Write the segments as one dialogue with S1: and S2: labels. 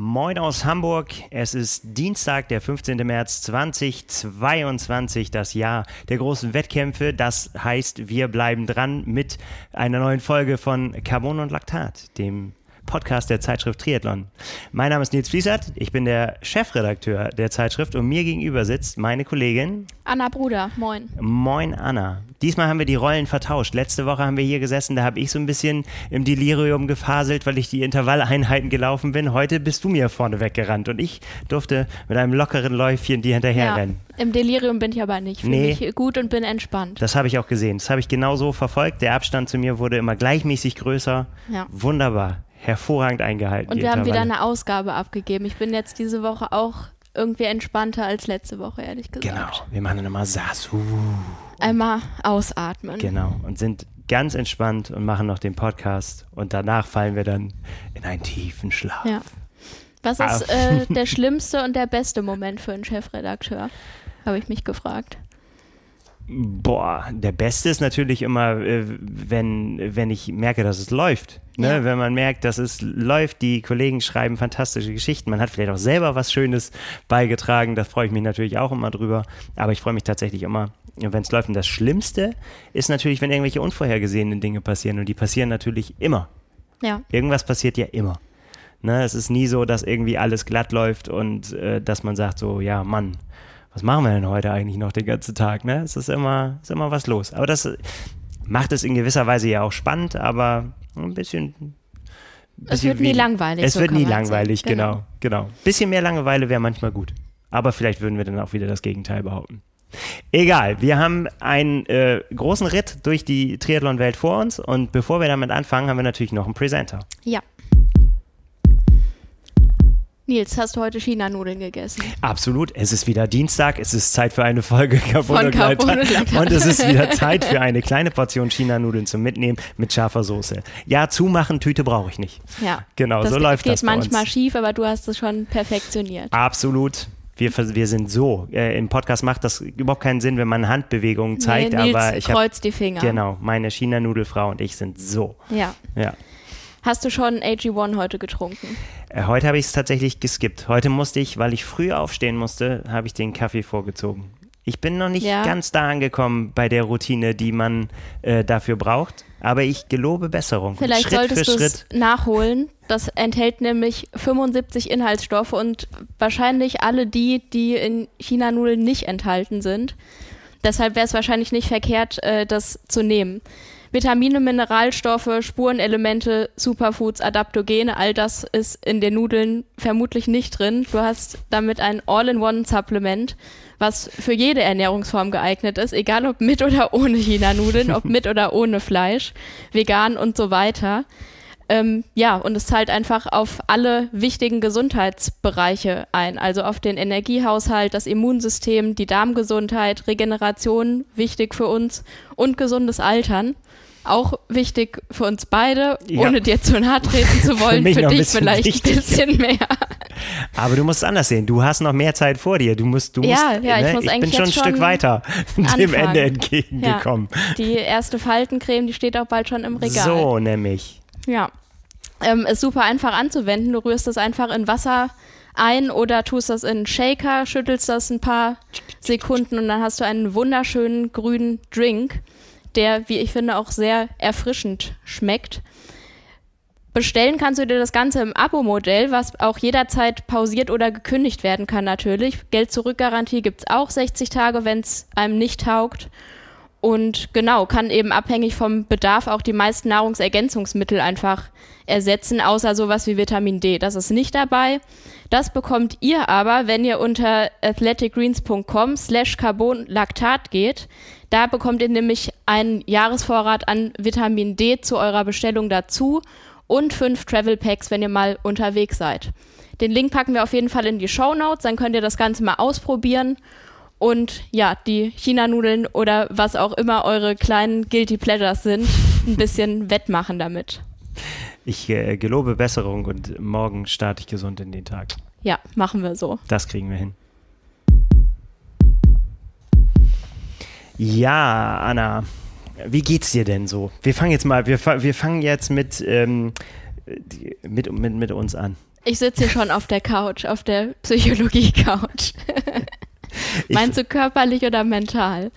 S1: Moin aus Hamburg. Es ist Dienstag, der 15. März 2022, das Jahr der großen Wettkämpfe. Das heißt, wir bleiben dran mit einer neuen Folge von Carbon und Laktat, dem Podcast der Zeitschrift Triathlon. Mein Name ist Nils Fließert, ich bin der Chefredakteur der Zeitschrift und mir gegenüber sitzt meine Kollegin
S2: Anna Bruder. Moin.
S1: Moin Anna. Diesmal haben wir die Rollen vertauscht. Letzte Woche haben wir hier gesessen, da habe ich so ein bisschen im Delirium gefaselt, weil ich die Intervalleinheiten gelaufen bin. Heute bist du mir vorne weggerannt und ich durfte mit einem lockeren Läufchen die hinterherrennen.
S2: Ja, Im Delirium bin ich aber nicht. Fühle
S1: Nee.
S2: mich gut und bin entspannt.
S1: Das habe ich auch gesehen. Das habe ich genauso verfolgt. Der Abstand zu mir wurde immer gleichmäßig größer.
S2: Ja.
S1: Wunderbar. Hervorragend eingehalten.
S2: Und wir haben wieder eine Ausgabe abgegeben. Ich bin jetzt diese Woche auch irgendwie entspannter als letzte Woche, ehrlich gesagt.
S1: Genau. Wir machen dann immer Sasu.
S2: Einmal ausatmen.
S1: Genau. Und sind ganz entspannt und machen noch den Podcast. Und danach fallen wir dann in einen tiefen Schlaf.
S2: Ja. Was
S1: Ah.
S2: ist äh, der schlimmste und der beste Moment für einen Chefredakteur? Habe ich mich gefragt.
S1: Boah, der Beste ist natürlich immer, äh, wenn, wenn ich merke, dass es läuft. Ne?
S2: Ja.
S1: Wenn man merkt, dass es läuft, die Kollegen schreiben fantastische Geschichten. Man hat vielleicht auch selber was Schönes beigetragen. Da freue ich mich natürlich auch immer drüber. Aber ich freue mich tatsächlich immer, wenn es läuft. Und das Schlimmste ist natürlich, wenn irgendwelche unvorhergesehenen Dinge passieren. Und die passieren natürlich immer.
S2: Ja.
S1: Irgendwas passiert ja immer. Ne, es ist nie so, dass irgendwie alles glatt läuft und äh, dass man sagt so, ja, Mann, was machen wir denn heute eigentlich noch den ganzen Tag? Ne? Es ist immer, ist immer was los. Aber das äh, macht es in gewisser Weise ja auch spannend, aber ein bisschen.
S2: Es
S1: bisschen
S2: wird nie langweilig,
S1: Es
S2: so
S1: wird nie langweilig,
S2: sagen.
S1: genau, genau. Bisschen mehr Langeweile wäre manchmal gut. Aber vielleicht würden wir dann auch wieder das Gegenteil behaupten. Egal, wir haben einen äh, großen Ritt durch die Triathlon-Welt vor uns und bevor wir damit anfangen, haben wir natürlich noch einen Presenter.
S2: Ja. Nils, hast du heute China-Nudeln gegessen?
S1: Absolut. Es ist wieder Dienstag. Es ist Zeit für eine Folge Carbon und
S2: und
S1: es ist wieder Zeit für eine kleine Portion China-Nudeln zum Mitnehmen mit scharfer Soße. Ja, zumachen, Tüte brauche ich nicht.
S2: Ja.
S1: Genau,
S2: das
S1: so läuft
S2: geht
S1: das bei
S2: manchmal
S1: uns.
S2: schief, aber du hast es schon perfektioniert.
S1: Absolut. Wir, wir sind so. Äh, Im Podcast macht das überhaupt keinen Sinn, wenn man Handbewegungen zeigt,
S2: nee, Nils
S1: aber ich habe
S2: kreuzt die Finger.
S1: genau meine China-Nudelfrau und ich sind so.
S2: Ja.
S1: Ja.
S2: Hast du schon AG1 heute getrunken?
S1: Äh, Heute habe ich es tatsächlich geskippt. Heute musste ich, weil ich früh aufstehen musste, habe ich den Kaffee vorgezogen. Ich bin noch nicht
S2: Ja.
S1: ganz da angekommen bei der Routine, die man äh, dafür braucht, aber ich gelobe Besserung.
S2: Vielleicht
S1: Schritt
S2: solltest du es nachholen. Das enthält nämlich 75 Inhaltsstoffe und wahrscheinlich alle die, die in China-Nudeln nicht enthalten sind. Deshalb wäre es wahrscheinlich nicht verkehrt, äh, das zu nehmen. Vitamine, Mineralstoffe, Spurenelemente, Superfoods, Adaptogene, all das ist in den Nudeln vermutlich nicht drin. Du hast damit ein All-in-One-Supplement, was für jede Ernährungsform geeignet ist, egal ob mit oder ohne China-Nudeln, ob mit oder ohne Fleisch, vegan und so weiter. Ähm, ja, und es zahlt einfach auf alle wichtigen Gesundheitsbereiche ein, also auf den Energiehaushalt, das Immunsystem, die Darmgesundheit, Regeneration, wichtig für uns und gesundes Altern. Auch wichtig für uns beide,
S1: Ja.
S2: ohne dir zu nahe treten zu wollen, für,
S1: ein
S2: dich
S1: bisschen
S2: vielleicht
S1: wichtig.
S2: ein bisschen mehr.
S1: Aber du musst es anders sehen. Du hast noch mehr Zeit vor dir. Du musst, du
S2: Ja,
S1: musst,
S2: ja, ich
S1: ne?
S2: muss
S1: ich bin schon ein Stück weiter dem
S2: anfangen.
S1: Ende entgegengekommen.
S2: Die erste Faltencreme, die steht auch bald schon im Regal.
S1: So nämlich.
S2: Ja. Ähm, ist super einfach anzuwenden. Du rührst das einfach in Wasser ein oder tust das in einen Shaker, schüttelst das ein paar Sekunden und dann hast du einen wunderschönen grünen Drink, der, wie ich finde, auch sehr erfrischend schmeckt. Bestellen kannst du dir das Ganze im Abo-Modell, was auch jederzeit pausiert oder gekündigt werden kann natürlich. Geld-Zurück-Garantie gibt es auch 60 Tage, wenn es einem nicht taugt. Und genau, kann eben abhängig vom Bedarf auch die meisten Nahrungsergänzungsmittel einfach ersetzen, außer sowas wie Vitamin D. Das ist nicht dabei. Das bekommt ihr aber, wenn ihr unter athleticgreens.com slash carbonlactat geht. Da bekommt ihr nämlich einen Jahresvorrat an Vitamin D zu eurer Bestellung dazu und fünf Travel Packs, wenn ihr mal unterwegs seid. Den Link packen wir auf jeden Fall in die Show Notes, dann könnt ihr das Ganze mal ausprobieren und ja, die China-Nudeln oder was auch immer eure kleinen Guilty Pleasures sind, ein bisschen wettmachen damit.
S1: Ich äh, gelobe Besserung und morgen starte ich gesund in den Tag.
S2: Ja, machen wir so.
S1: Das kriegen wir hin. Ja, Anna, wie geht's dir denn so? Wir fangen jetzt mal, wir, wir fangen jetzt mit, ähm, mit, mit, mit uns an.
S2: Ich sitze hier schon auf der Couch, auf der Psychologie-Couch. Meinst du körperlich oder mental?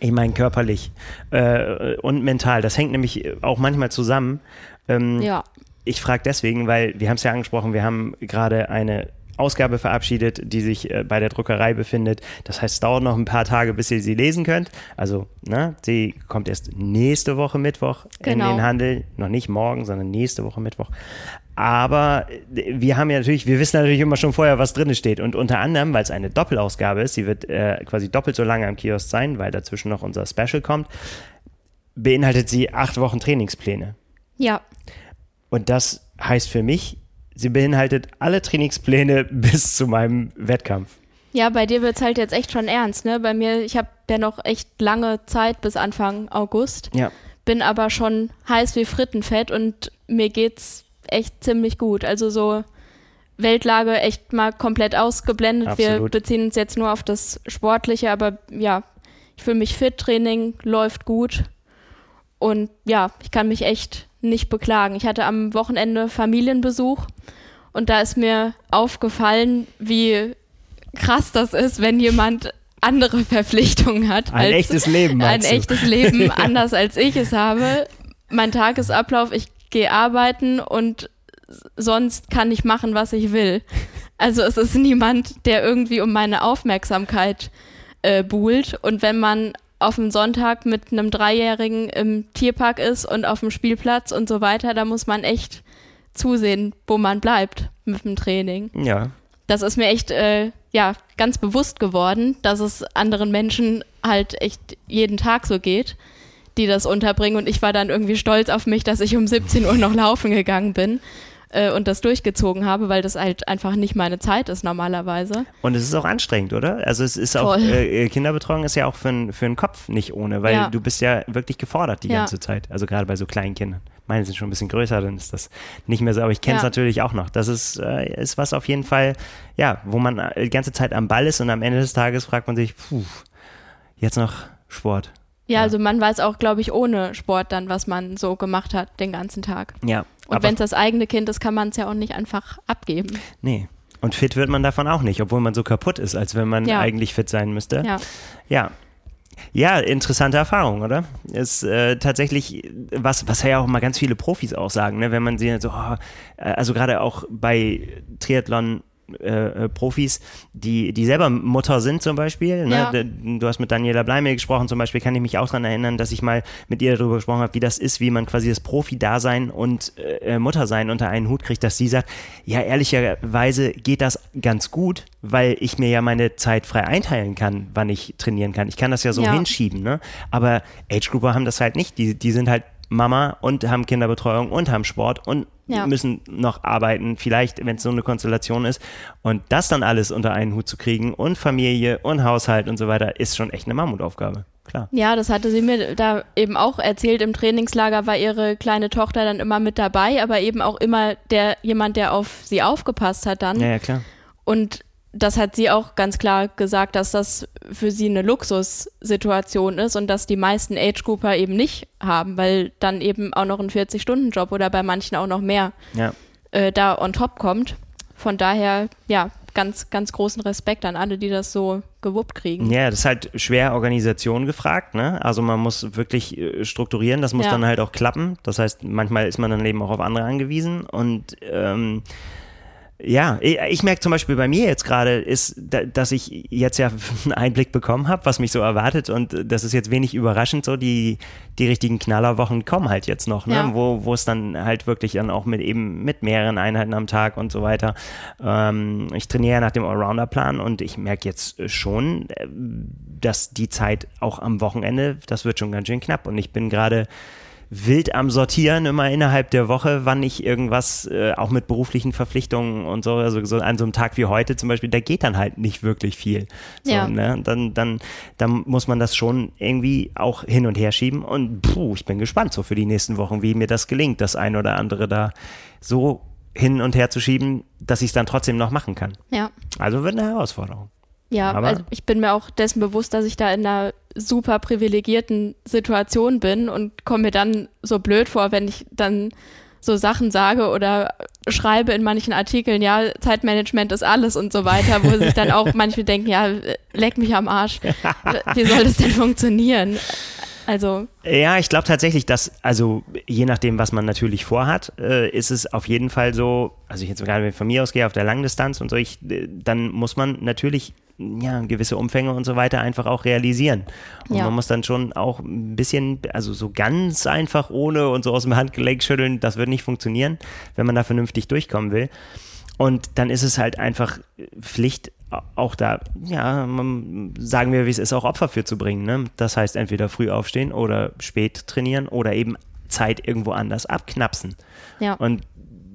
S1: Ich meine körperlich äh, und mental. Das hängt nämlich auch manchmal zusammen. Ähm,
S2: Ja.
S1: Ich frage deswegen, weil wir haben es ja angesprochen, wir haben gerade eine Ausgabe verabschiedet, die sich äh, bei der Druckerei befindet. Das heißt, es dauert noch ein paar Tage, bis ihr sie lesen könnt. Also, ne, sie kommt erst nächste Woche Mittwoch in
S2: Genau.
S1: den Handel. Noch nicht morgen, sondern nächste Woche Mittwoch. Aber äh, wir haben ja natürlich, wir wissen natürlich immer schon vorher, was drin steht. Und unter anderem, weil es eine Doppelausgabe ist, sie wird äh, quasi doppelt so lange am Kiosk sein, weil dazwischen noch unser Special kommt, beinhaltet sie acht Wochen Trainingspläne.
S2: Ja.
S1: Und das heißt für mich, sie beinhaltet alle Trainingspläne bis zu meinem Wettkampf.
S2: Ja, bei dir wird's halt jetzt echt schon ernst, ne? Bei mir, ich habe ja noch echt lange Zeit bis Anfang August,
S1: Ja.
S2: bin aber schon heiß wie Frittenfett und mir geht's echt ziemlich gut. Also so Weltlage echt mal komplett ausgeblendet. Wir
S1: Absolut.
S2: beziehen uns jetzt nur auf das Sportliche, aber ja, ich fühle mich fit, Training läuft gut und ja, ich kann mich echt nicht beklagen. Ich hatte am Wochenende Familienbesuch und da ist mir aufgefallen, wie krass das ist, wenn jemand andere Verpflichtungen hat.
S1: Ein
S2: als
S1: echtes Leben,
S2: Ein
S1: du?
S2: echtes Leben, anders als ich es habe. Mein Tagesablauf, ich gehe arbeiten und sonst kann ich machen, was ich will. Also es ist niemand, der irgendwie um meine Aufmerksamkeit äh, buhlt. Und wenn man auf dem Sonntag mit einem Dreijährigen im Tierpark ist und auf dem Spielplatz und so weiter, da muss man echt zusehen, wo man bleibt mit dem Training.
S1: Ja.
S2: Das ist mir echt, äh, ja, ganz bewusst geworden, dass es anderen Menschen halt echt jeden Tag so geht, die das unterbringen. Und ich war dann irgendwie stolz auf mich, dass ich um 17 Uhr noch laufen gegangen bin äh, und das durchgezogen habe, weil das halt einfach nicht meine Zeit ist normalerweise.
S1: Und es ist auch anstrengend, oder? Also es ist auch, äh, Kinderbetreuung ist ja auch für, n- für den Kopf nicht ohne, weil
S2: Ja.
S1: du bist ja wirklich gefordert die
S2: Ja.
S1: ganze Zeit. Also gerade bei so kleinen Kindern. Meine sind schon ein bisschen größer, dann ist das nicht mehr so, aber ich kenne es
S2: Ja.
S1: natürlich auch noch. Das ist, äh, ist was auf jeden Fall, ja, wo man äh, die ganze Zeit am Ball ist und am Ende des Tages fragt man sich, puh, jetzt noch Sport.
S2: Ja,
S1: Ja.
S2: also man weiß auch, glaube ich, ohne Sport dann, was man so gemacht hat den ganzen Tag.
S1: Ja.
S2: Und wenn es das eigene Kind ist, kann man es ja auch nicht einfach abgeben.
S1: Nee. Und fit wird man davon auch nicht, obwohl man so kaputt ist, als wenn man
S2: Ja.
S1: eigentlich fit sein müsste.
S2: Ja.
S1: Ja. Ja, interessante Erfahrung, oder? Ist äh, tatsächlich was, was ja auch mal ganz viele Profis auch sagen, ne? wenn man sie so, oh, äh, also gerade auch bei Triathlon. Äh, äh, Profis, die, die selber Mutter sind zum Beispiel. Ne?
S2: Ja.
S1: Du hast mit Daniela Bleimel gesprochen, zum Beispiel kann ich mich auch daran erinnern, dass ich mal mit ihr darüber gesprochen habe, wie das ist, wie man quasi das Profi-Dasein und äh, Muttersein unter einen Hut kriegt, dass sie sagt, ja, ehrlicherweise geht das ganz gut, weil ich mir ja meine Zeit frei einteilen kann, wann ich trainieren kann. Ich kann das ja so
S2: Ja.
S1: hinschieben, ne? Aber Age-Grouper haben das halt nicht. Die, die sind halt Mama und haben Kinderbetreuung und haben Sport und
S2: Ja.
S1: müssen noch arbeiten, vielleicht, wenn es so eine Konstellation ist. Und das dann alles unter einen Hut zu kriegen und Familie und Haushalt und so weiter, ist schon echt eine Mammutaufgabe. Klar.
S2: Ja, das hatte sie mir da eben auch erzählt. Im Trainingslager war ihre kleine Tochter dann immer mit dabei, aber eben auch immer der jemand, der auf sie aufgepasst hat dann.
S1: Ja, ja, klar.
S2: Und das hat sie auch ganz klar gesagt, dass das für sie eine Luxussituation ist und dass die meisten Age-Grouper eben nicht haben, weil dann eben auch noch ein 40-Stunden-Job oder bei manchen auch noch mehr
S1: Ja.
S2: äh, da on top kommt. Von daher, ja, ganz, ganz großen Respekt an alle, die das so gewuppt kriegen.
S1: Ja, das ist halt schwer Organisation gefragt, ne? Also man muss wirklich äh, strukturieren, das muss
S2: Ja.
S1: dann halt auch klappen. Das heißt, manchmal ist man dann eben auch auf andere angewiesen und ähm, ja, ich, merke zum Beispiel bei mir jetzt gerade ist, da, dass ich jetzt ja einen Einblick bekommen habe, was mich so erwartet und das ist jetzt wenig überraschend so, die, die richtigen Knallerwochen kommen halt jetzt noch, ne?
S2: Ja.
S1: wo, wo es dann halt wirklich dann auch mit eben mit mehreren Einheiten am Tag und so weiter. Ähm, ich trainiere ja nach dem Allrounder-Plan und ich merke jetzt schon, äh, dass die Zeit auch am Wochenende, das wird schon ganz schön knapp und ich bin gerade wild am Sortieren immer innerhalb der Woche, wann ich irgendwas, äh, auch mit beruflichen Verpflichtungen und so, also so an so einem Tag wie heute zum Beispiel, da geht dann halt nicht wirklich viel. So,
S2: Ja.
S1: ne? dann, dann, dann muss man das schon irgendwie auch hin und her schieben und puh, ich bin gespannt so für die nächsten Wochen, wie mir das gelingt, das ein oder andere da so hin und her zu schieben, dass ich es dann trotzdem noch machen kann.
S2: Ja.
S1: Also wird eine Herausforderung.
S2: Ja,
S1: Aber-
S2: also ich bin mir auch dessen bewusst, dass ich da in einer super privilegierten Situation bin und komme mir dann so blöd vor, wenn ich dann so Sachen sage oder schreibe in manchen Artikeln, ja, Zeitmanagement ist alles und so weiter, wo sich dann auch manche denken, ja, leck mich am Arsch. Wie soll das denn funktionieren? Also.
S1: Ja, ich glaube tatsächlich, dass, also je nachdem, was man natürlich vorhat, äh, ist es auf jeden Fall so, also ich jetzt gerade von mir ausgehe auf der Langdistanz und so, ich, äh, dann muss man natürlich ja, gewisse Umfänge und so weiter einfach auch realisieren. Und ja. man muss dann schon auch ein bisschen, also so ganz einfach ohne und so aus dem Handgelenk schütteln, das wird nicht funktionieren, wenn man da vernünftig durchkommen will. Und dann ist es halt einfach Pflicht, auch da, ja, sagen wir, wie es ist, auch Opfer für zu bringen. Ne? Das heißt, entweder früh aufstehen oder spät trainieren oder eben Zeit irgendwo anders abknapsen. Ja. Und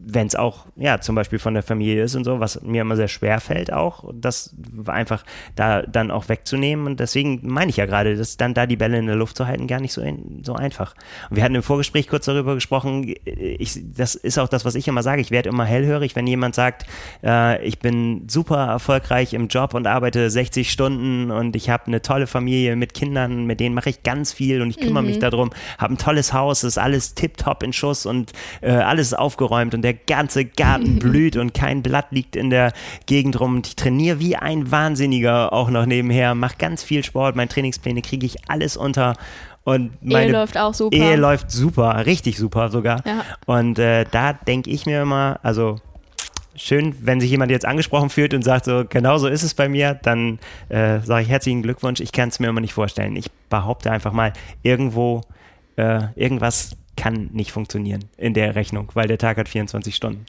S1: wenn es auch, ja, zum Beispiel von der Familie ist und so, was mir immer sehr schwer fällt auch, das einfach da dann auch wegzunehmen. Und deswegen meine ich ja gerade, dass dann da die Bälle in der Luft zu halten gar nicht so, in, so einfach. Und wir hatten im Vorgespräch kurz darüber gesprochen, ich, das ist auch das, was ich immer sage, ich werde immer hellhörig, wenn jemand sagt, äh, ich bin super erfolgreich im Job und arbeite 60 Stunden und ich habe eine tolle Familie mit Kindern, mit denen mache ich ganz viel und ich kümmere mhm. mich darum, habe ein tolles Haus, ist alles tipptopp in Schuss und äh, alles aufgeräumt und der der ganze Garten blüht und kein Blatt liegt in der Gegend rum. Und ich trainiere wie ein Wahnsinniger auch noch nebenher, mache ganz viel Sport, meine Trainingspläne kriege ich alles unter. Und meine
S2: Ehe läuft auch super.
S1: Ehe läuft super, richtig super sogar. Ja. Und äh, da denke ich mir immer, also schön, wenn sich jemand jetzt angesprochen fühlt und sagt, so genau so ist es bei mir, dann äh, sage ich herzlichen Glückwunsch. Ich kann es mir immer nicht vorstellen. Ich behaupte einfach mal, irgendwo äh, irgendwas kann nicht funktionieren in der Rechnung, weil der Tag hat 24 Stunden.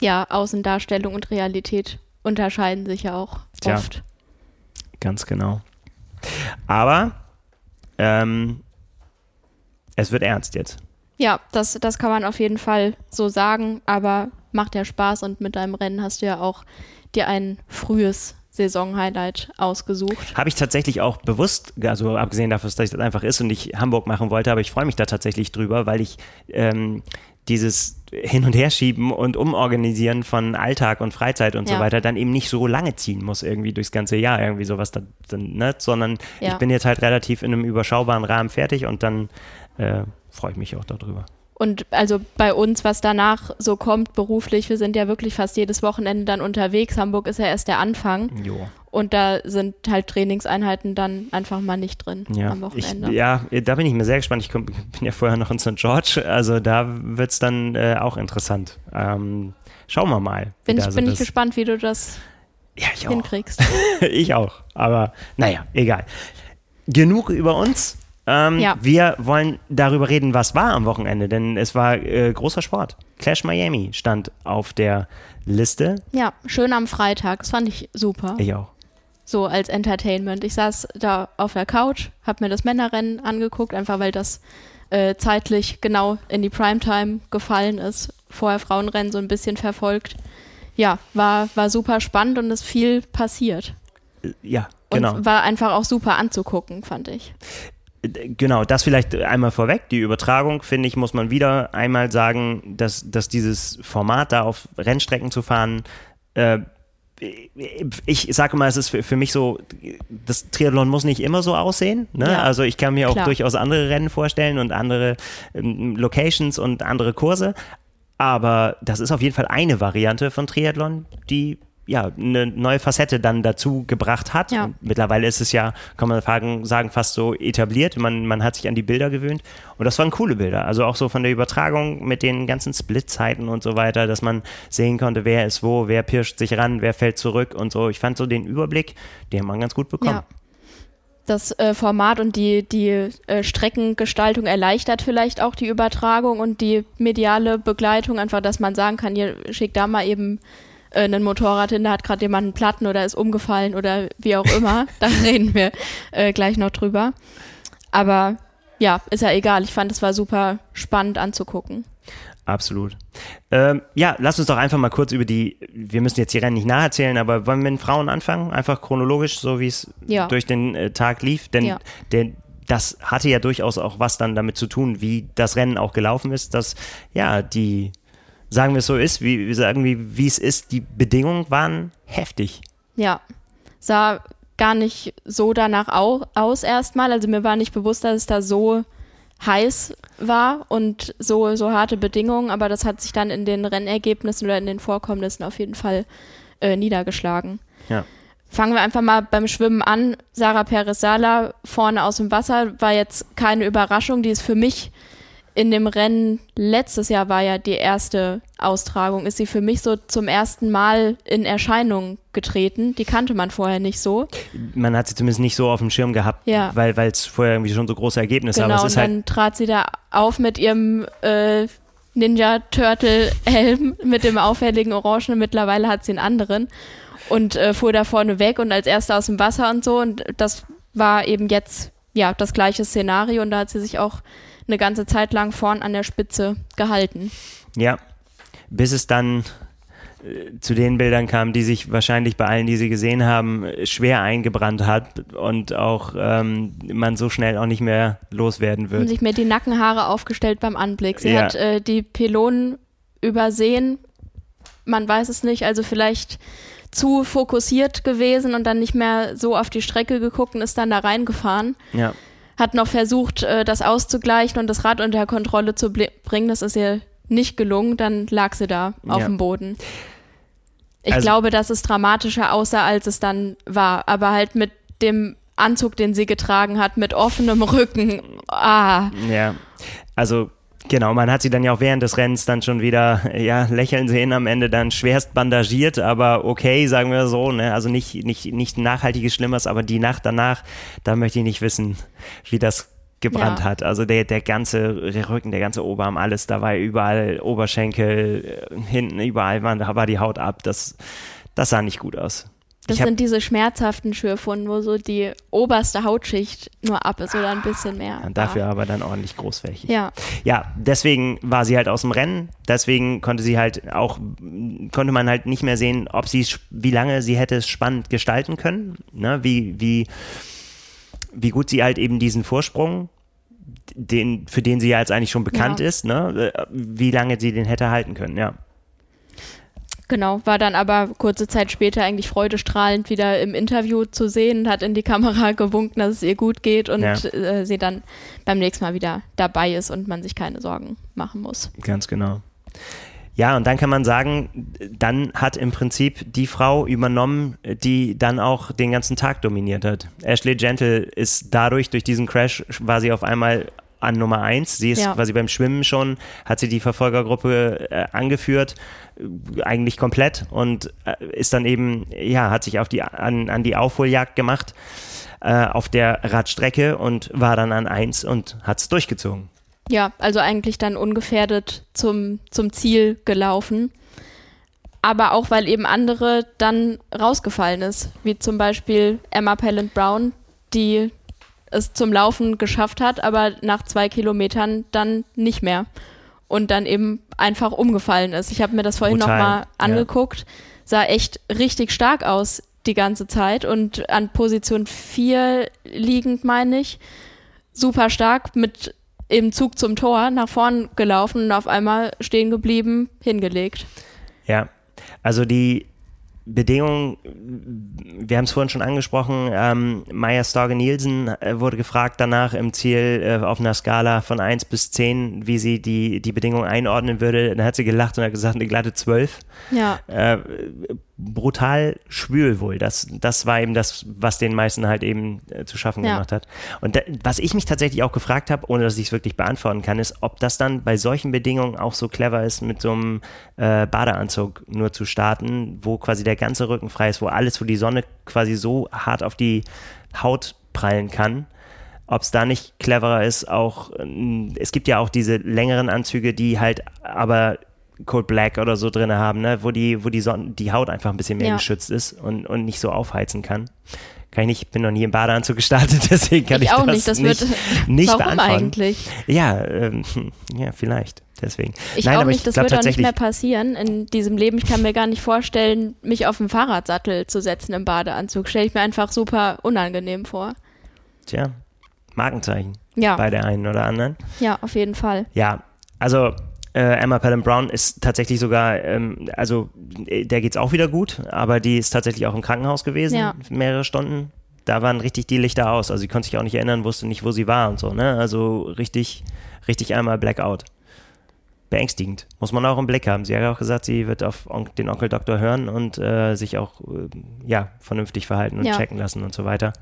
S2: Ja, Außendarstellung und Realität unterscheiden sich ja auch Tja, oft.
S1: Ganz genau. Aber ähm, es wird ernst jetzt.
S2: Ja, das, das kann man auf jeden Fall so sagen, aber macht ja Spaß und mit deinem Rennen hast du ja auch dir ein frühes Saison-Highlight ausgesucht.
S1: Habe ich tatsächlich auch bewusst, also abgesehen davon, dass das einfach ist und ich Hamburg machen wollte, aber ich freue mich da tatsächlich drüber, weil ich ähm, dieses Hin- und Herschieben und Umorganisieren von Alltag und Freizeit und ja. so weiter dann eben nicht so lange ziehen muss, irgendwie durchs ganze Jahr, irgendwie sowas, da, ne? sondern ja. ich bin jetzt halt relativ in einem überschaubaren Rahmen fertig und dann äh, freue ich mich auch darüber.
S2: Und also bei uns, was danach so kommt beruflich, wir sind ja wirklich fast jedes Wochenende dann unterwegs. Hamburg ist ja erst der Anfang. Jo. Und da sind halt Trainingseinheiten dann einfach mal nicht drin
S1: ja. am Wochenende. Ich, ja, da bin ich mir sehr gespannt. Ich bin ja vorher noch in St. George, also da wird es dann äh, auch interessant. Ähm, schauen wir mal.
S2: Bin, ich, bin ich gespannt, wie du das ja, ich hinkriegst.
S1: ich auch. Aber naja, egal. Genug über uns. Ähm, ja. Wir wollen darüber reden, was war am Wochenende, denn es war äh, großer Sport. Clash Miami stand auf der Liste.
S2: Ja, schön am Freitag. Das fand ich super.
S1: Ich auch.
S2: So als Entertainment. Ich saß da auf der Couch, hab mir das Männerrennen angeguckt, einfach weil das äh, zeitlich genau in die Primetime gefallen ist. Vorher Frauenrennen so ein bisschen verfolgt. Ja, war, war super spannend und es viel passiert.
S1: Ja, genau.
S2: Und war einfach auch super anzugucken, fand ich
S1: genau, das vielleicht einmal vorweg. Die Übertragung, finde ich, muss man wieder einmal sagen, dass, dass dieses Format da auf Rennstrecken zu fahren, äh, ich sage mal, es ist für, für, mich so, das Triathlon muss nicht immer so aussehen. Ne? Ja, also ich kann mir auch klar. durchaus andere Rennen vorstellen und andere ähm, Locations und andere Kurse. Aber das ist auf jeden Fall eine Variante von Triathlon, die ja, eine neue Facette dann dazu gebracht hat. Ja. mittlerweile ist es ja, kann man sagen, sagen, fast so etabliert. Man, man hat sich an die Bilder gewöhnt. Und das waren coole Bilder. Also auch so von der Übertragung mit den ganzen Splitzeiten und so weiter, dass man sehen konnte, wer ist wo, wer pirscht sich ran, wer fällt zurück und so. Ich fand so den Überblick, den man ganz gut bekommen. Ja.
S2: Das äh, Format und die, die äh, Streckengestaltung erleichtert vielleicht auch die Übertragung und die mediale Begleitung, einfach, dass man sagen kann, ihr schickt da mal eben äh, ein Motorrad hin, da hat gerade jemand einen Platten oder ist umgefallen oder wie auch immer. da reden wir äh, gleich noch drüber. Aber ja, ist ja egal. Ich fand, es war super spannend anzugucken.
S1: Absolut. Ähm, ja, lass uns doch einfach mal kurz über die, wir müssen jetzt die Rennen nicht nacherzählen, aber wollen wir mit den Frauen anfangen? Einfach chronologisch, so wie es ja. durch den äh, Tag lief. Denn ja. der, das hatte ja durchaus auch was dann damit zu tun, wie das Rennen auch gelaufen ist, dass ja die sagen wir es so ist, wie, sagen wir, wie es ist, die Bedingungen waren heftig.
S2: Ja, sah gar nicht so danach au aus erstmal. Also mir war nicht bewusst, dass es da so heiß war und so, so harte Bedingungen, aber das hat sich dann in den Rennergebnissen oder in den Vorkommnissen auf jeden Fall äh, niedergeschlagen.
S1: Ja.
S2: Fangen wir einfach mal beim Schwimmen an. Sarah Perez-Sala vorne aus dem Wasser war jetzt keine Überraschung. Die ist für mich in dem Rennen letztes Jahr war ja die erste Austragung, ist sie für mich so zum ersten Mal in Erscheinung getreten. Die kannte man vorher nicht so.
S1: Man hat sie zumindest nicht so auf dem Schirm gehabt,
S2: Ja.
S1: weil es vorher irgendwie schon so große Ergebnisse
S2: Genau,
S1: aber es
S2: und
S1: ist halt
S2: dann trat sie da auf mit ihrem äh, Ninja Turtle Helm mit dem auffälligen Orangen. Mittlerweile hat sie einen anderen und äh, fuhr da vorne weg und als erste aus dem Wasser und so. Und das war eben jetzt ja das gleiche Szenario und da hat sie sich auch eine ganze Zeit lang vorn an der Spitze gehalten.
S1: Ja, bis es dann äh, zu den Bildern kam, die sich wahrscheinlich bei allen, die sie gesehen haben, schwer eingebrannt hat und auch ähm, man so schnell auch nicht mehr loswerden
S2: Haben
S1: wird.
S2: sich mir die Nackenhaare aufgestellt beim Anblick. Sie
S1: Ja.
S2: hat äh, die Pylonen übersehen. Man weiß es nicht, also vielleicht zu fokussiert gewesen und dann nicht mehr so auf die Strecke geguckt und ist dann da reingefahren.
S1: Ja,
S2: Hat noch versucht, äh, das auszugleichen und das Rad unter Kontrolle zu bringen. Das ist ihr nicht gelungen. Dann lag sie da auf
S1: Ja.
S2: dem Boden. Ich
S1: Also-
S2: glaube, dass es dramatischer aussah, als es dann war. Aber halt mit dem Anzug, den sie getragen hat, mit offenem Rücken. Ah,
S1: ja. Also genau, man hat sie dann ja auch während des Rennens dann schon wieder ja, lächeln sehen, am Ende dann schwerst bandagiert, aber okay, sagen wir so, ne? Also nicht, nicht, nicht nachhaltiges Schlimmes, aber die Nacht danach, da möchte ich nicht wissen, wie das gebrannt
S2: Ja.
S1: hat. Also der, der ganze Rücken, der ganze Oberarm, alles, da war überall Oberschenkel, äh, hinten, überall war, da war die Haut ab. Das, das sah nicht gut aus.
S2: Das
S1: hab-
S2: sind diese schmerzhaften Schürfwunden, wo so die oberste Hautschicht nur ab ist oder ein bisschen mehr.
S1: Und dafür
S2: Ah.
S1: aber dann ordentlich großflächig.
S2: Ja,
S1: Ja, deswegen war sie halt aus dem Rennen. Deswegen konnte sie halt auch, konnte man halt nicht mehr sehen, ob sie, wie lange sie hätte es spannend gestalten können. Ne? Wie, wie, wie gut sie halt eben diesen Vorsprung, den, für den sie ja jetzt eigentlich schon bekannt
S2: Ja.
S1: ist, ne? äh, wie lange sie den hätte halten können, ja.
S2: Genau. War dann aber kurze Zeit später eigentlich freudestrahlend wieder im Interview zu sehen und hat in die Kamera gewunken, dass es ihr gut geht und
S1: Ja.
S2: äh, sie dann beim nächsten Mal wieder dabei ist und man sich keine Sorgen machen muss.
S1: Ganz genau. Ja, und dann kann man sagen, dann hat im Prinzip die Frau übernommen, die dann auch den ganzen Tag dominiert hat. Ashley Gentle ist dadurch, durch diesen Crash, war sie auf einmal an Nummer eins. Sie ist
S2: Ja.
S1: quasi beim Schwimmen schon, hat sie die Verfolgergruppe äh, angeführt, eigentlich komplett und äh, ist dann eben, ja, hat sich auf die, an, an die Aufholjagd gemacht äh, auf der Radstrecke und war dann an eins und hat es durchgezogen.
S2: Ja, also eigentlich dann ungefährdet zum, zum Ziel gelaufen. Aber auch, weil eben andere dann rausgefallen ist, wie zum Beispiel Emma Pellant Brown, die es zum Laufen geschafft hat, aber nach zwei Kilometern dann nicht mehr. Und dann eben einfach umgefallen ist. Ich habe mir das vorhin nochmal
S1: ja.
S2: angeguckt. Sah echt richtig stark aus die ganze Zeit und an Position 4 liegend, meine ich super stark mit im Zug zum Tor nach vorn gelaufen und auf einmal stehen geblieben, hingelegt.
S1: Ja, also die Bedingungen, wir haben es vorhin schon angesprochen, ähm, Maya Storge Nielsen äh, wurde gefragt danach im Ziel äh, auf einer Skala von 1 bis 10, wie sie die, die Bedingungen einordnen würde. Dann hat sie gelacht und hat gesagt, eine glatte 12.
S2: Ja,
S1: Äh, brutal schwül wohl. Das, das war eben das, was den meisten halt eben äh, zu schaffen
S2: Ja.
S1: gemacht hat. Und da, was ich mich tatsächlich auch gefragt habe, ohne dass ich es wirklich beantworten kann, ist, ob das dann bei solchen Bedingungen auch so clever ist, mit so einem äh, Badeanzug nur zu starten, wo quasi der ganze Rücken frei ist, wo alles, wo die Sonne quasi so hart auf die Haut prallen kann. Ob es da nicht cleverer ist, auch, ähm, es gibt ja auch diese längeren Anzüge, die halt aber Code Black oder so drin haben, ne? wo die, wo die, Sonne, die Haut einfach ein bisschen mehr
S2: Ja.
S1: geschützt ist und, und nicht so aufheizen kann. Kann ich nicht, bin noch nie im Badeanzug gestartet, deswegen kann ich,
S2: ich auch
S1: das
S2: nicht. Das
S1: nicht,
S2: wird.
S1: nicht
S2: warum
S1: beantworten.
S2: eigentlich?
S1: Ja, ähm, ja, vielleicht. Deswegen.
S2: Ich
S1: Nein,
S2: auch nicht.
S1: ich
S2: Das
S1: glaube
S2: wird auch nicht mehr passieren in diesem Leben. Ich kann mir gar nicht vorstellen, mich auf den Fahrradsattel zu setzen im Badeanzug. Stelle ich mir einfach super unangenehm vor.
S1: tja, Markenzeichen
S2: Ja,
S1: bei der einen oder anderen.
S2: ja, auf jeden Fall.
S1: Ja, also äh, Emma Pelham Brown ist tatsächlich sogar, ähm, also äh, der geht's auch wieder gut, aber die ist tatsächlich auch im Krankenhaus gewesen,
S2: Ja.
S1: mehrere Stunden. da waren richtig die Lichter aus. Also sie konnte sich auch nicht erinnern, wusste nicht, wo sie war und so, ne? Also richtig, richtig einmal Blackout. Beängstigend. Muss man auch im Blick haben. Sie hat auch gesagt, sie wird auf On den Onkel Doktor hören und äh, sich auch äh, ja, vernünftig verhalten und
S2: Ja.
S1: checken lassen und so weiter.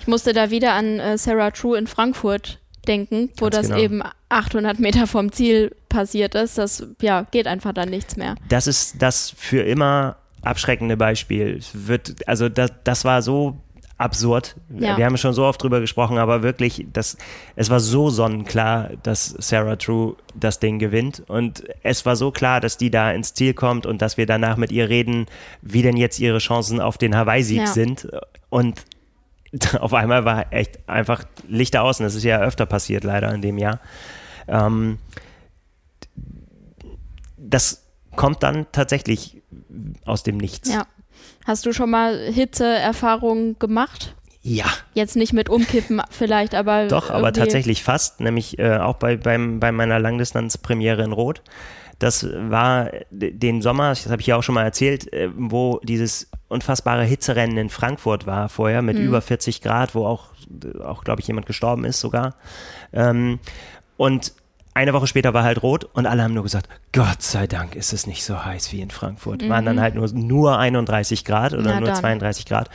S2: Ich musste da wieder an äh, Sarah True in Frankfurt denken, wo
S1: Ganz
S2: das
S1: genau.
S2: eben 800 Meter vom Ziel passiert ist. Das ja, geht einfach dann nichts mehr.
S1: das ist das für immer abschreckende Beispiel. Es wird, also das, das war so absurd.
S2: Ja.
S1: Wir haben schon so oft drüber gesprochen, aber wirklich, das, es war so sonnenklar, dass Sarah True das Ding gewinnt. Und es war so klar, dass die da ins Ziel kommt und dass wir danach mit ihr reden, wie denn jetzt ihre Chancen auf den Hawaii-Sieg
S2: Ja.
S1: sind. Und auf einmal war echt einfach Lichter außen. Das ist ja öfter passiert, leider in dem Jahr. Ähm, das kommt dann tatsächlich aus dem Nichts.
S2: Ja. Hast du schon mal Hitzeerfahrungen gemacht?
S1: Ja,
S2: Jetzt nicht mit Umkippen vielleicht, aber.
S1: doch, aber tatsächlich fast, nämlich äh, auch bei, beim, bei meiner Langdistanz-Premiere in Rot. Das war den Sommer, das habe ich ja auch schon mal erzählt, äh, wo dieses unfassbare Hitzerennen in Frankfurt war vorher mit über 40 Grad, wo auch, auch glaube ich, jemand gestorben ist sogar. Ähm, und eine Woche später war halt rot und alle haben nur gesagt, Gott sei Dank ist es nicht so heiß wie in Frankfurt. Waren dann halt nur, nur 31 Grad oder
S2: Na
S1: nur
S2: dann.
S1: 32 Grad.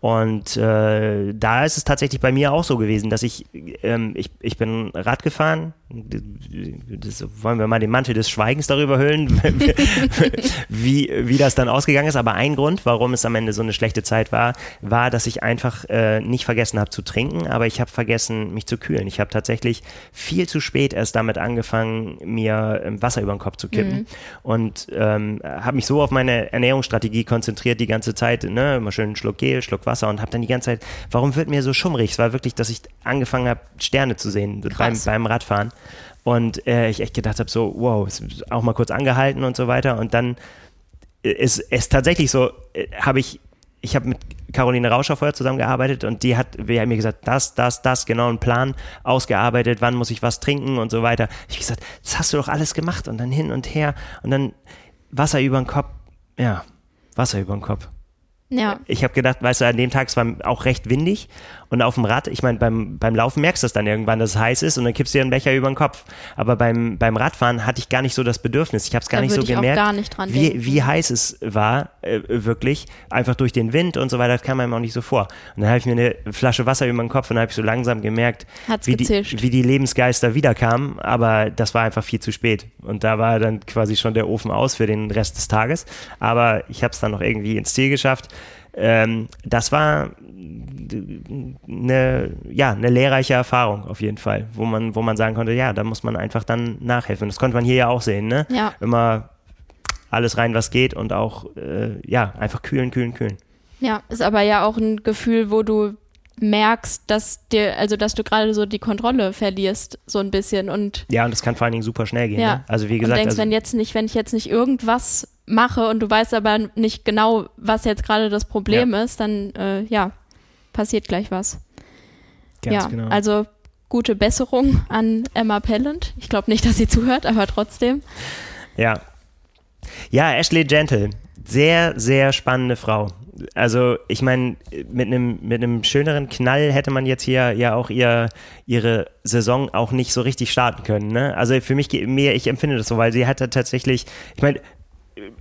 S1: Und äh, da ist es tatsächlich bei mir auch so gewesen, dass ich, ähm, ich, ich bin Rad gefahren. Das, wollen wir mal den Mantel des Schweigens darüber hüllen, wie, wie das dann ausgegangen ist. Aber ein Grund, warum es am Ende so eine schlechte Zeit war, war, dass ich einfach äh, nicht vergessen habe zu trinken, aber ich habe vergessen, mich zu kühlen. Ich habe tatsächlich viel zu spät erst damit angefangen, mir ähm, Wasser über den Kopf zu kippen und ähm, habe mich so auf meine Ernährungsstrategie konzentriert die ganze Zeit, ne, immer schön einen Schluck Gel, Schluck Wasser und habe dann die ganze Zeit, warum wird mir so schummrig? Es war wirklich, dass ich angefangen habe, Sterne zu sehen beim,
S2: Krass.
S1: beim Radfahren und äh, ich echt gedacht habe, so, wow, auch mal kurz angehalten und so weiter und dann ist es tatsächlich so, äh, habe ich, ich habe mit Caroline Rauscher vorher zusammengearbeitet und die hat, wir haben mir gesagt, das, das, das, genau einen Plan ausgearbeitet, wann muss ich was trinken und so weiter. Ich hab gesagt, das hast du doch alles gemacht und dann hin und her und dann Wasser über den Kopf, ja, Wasser über den Kopf.
S2: Ja.
S1: Ich habe gedacht, weißt du, an dem Tag es war auch recht windig und auf dem Rad, ich meine, beim, beim Laufen merkst du es dann irgendwann, dass es heiß ist und dann kippst du dir einen Becher über den Kopf. Aber beim, beim Radfahren hatte ich gar nicht so das Bedürfnis. Ich habe es gar
S2: Da
S1: nicht so gemerkt,
S2: gar nicht dran
S1: wie,
S2: denken.
S1: wie heiß es war, äh, wirklich. Einfach durch den Wind und so weiter, das kam einem auch nicht so vor. Und dann habe ich mir eine Flasche Wasser über den Kopf und dann habe ich so langsam gemerkt,
S2: Hat's
S1: wie die, wie die Lebensgeister wiederkamen. Aber das war einfach viel zu spät. Und da war dann quasi schon der Ofen aus für den Rest des Tages. Aber ich habe es dann noch irgendwie ins Ziel geschafft. Ähm, das war eine, ja, eine lehrreiche Erfahrung auf jeden Fall, wo man, wo man sagen konnte, ja, da muss man einfach dann nachhelfen. Das konnte man hier ja auch sehen, ne?
S2: Ja.
S1: Immer alles rein, was geht und auch, äh, ja, einfach kühlen, kühlen, kühlen.
S2: Ja, ist aber ja auch ein Gefühl, wo du merkst, dass dir, also dass du gerade so die Kontrolle verlierst, so ein bisschen und
S1: Ja, und das kann vor allen Dingen super schnell gehen.
S2: ja.
S1: Ne? Also wie
S2: und
S1: gesagt,
S2: denkst,
S1: also,
S2: wenn jetzt nicht, wenn ich jetzt nicht irgendwas mache und du weißt aber nicht genau, was jetzt gerade das Problem ist, dann äh, ja, passiert gleich was.
S1: ganz
S2: ja,
S1: genau.
S2: also gute Besserung an Emma Pellant. Ich glaube nicht, dass sie zuhört, aber trotzdem.
S1: Ja. Ja, Ashley Gentle. Sehr, sehr spannende Frau. Also, ich meine, mit einem mit einem schöneren Knall hätte man jetzt hier ja auch ihr, ihre Saison auch nicht so richtig starten können. Ne? Also für mich, mir, ich empfinde das so, weil sie hatte tatsächlich, ich meine,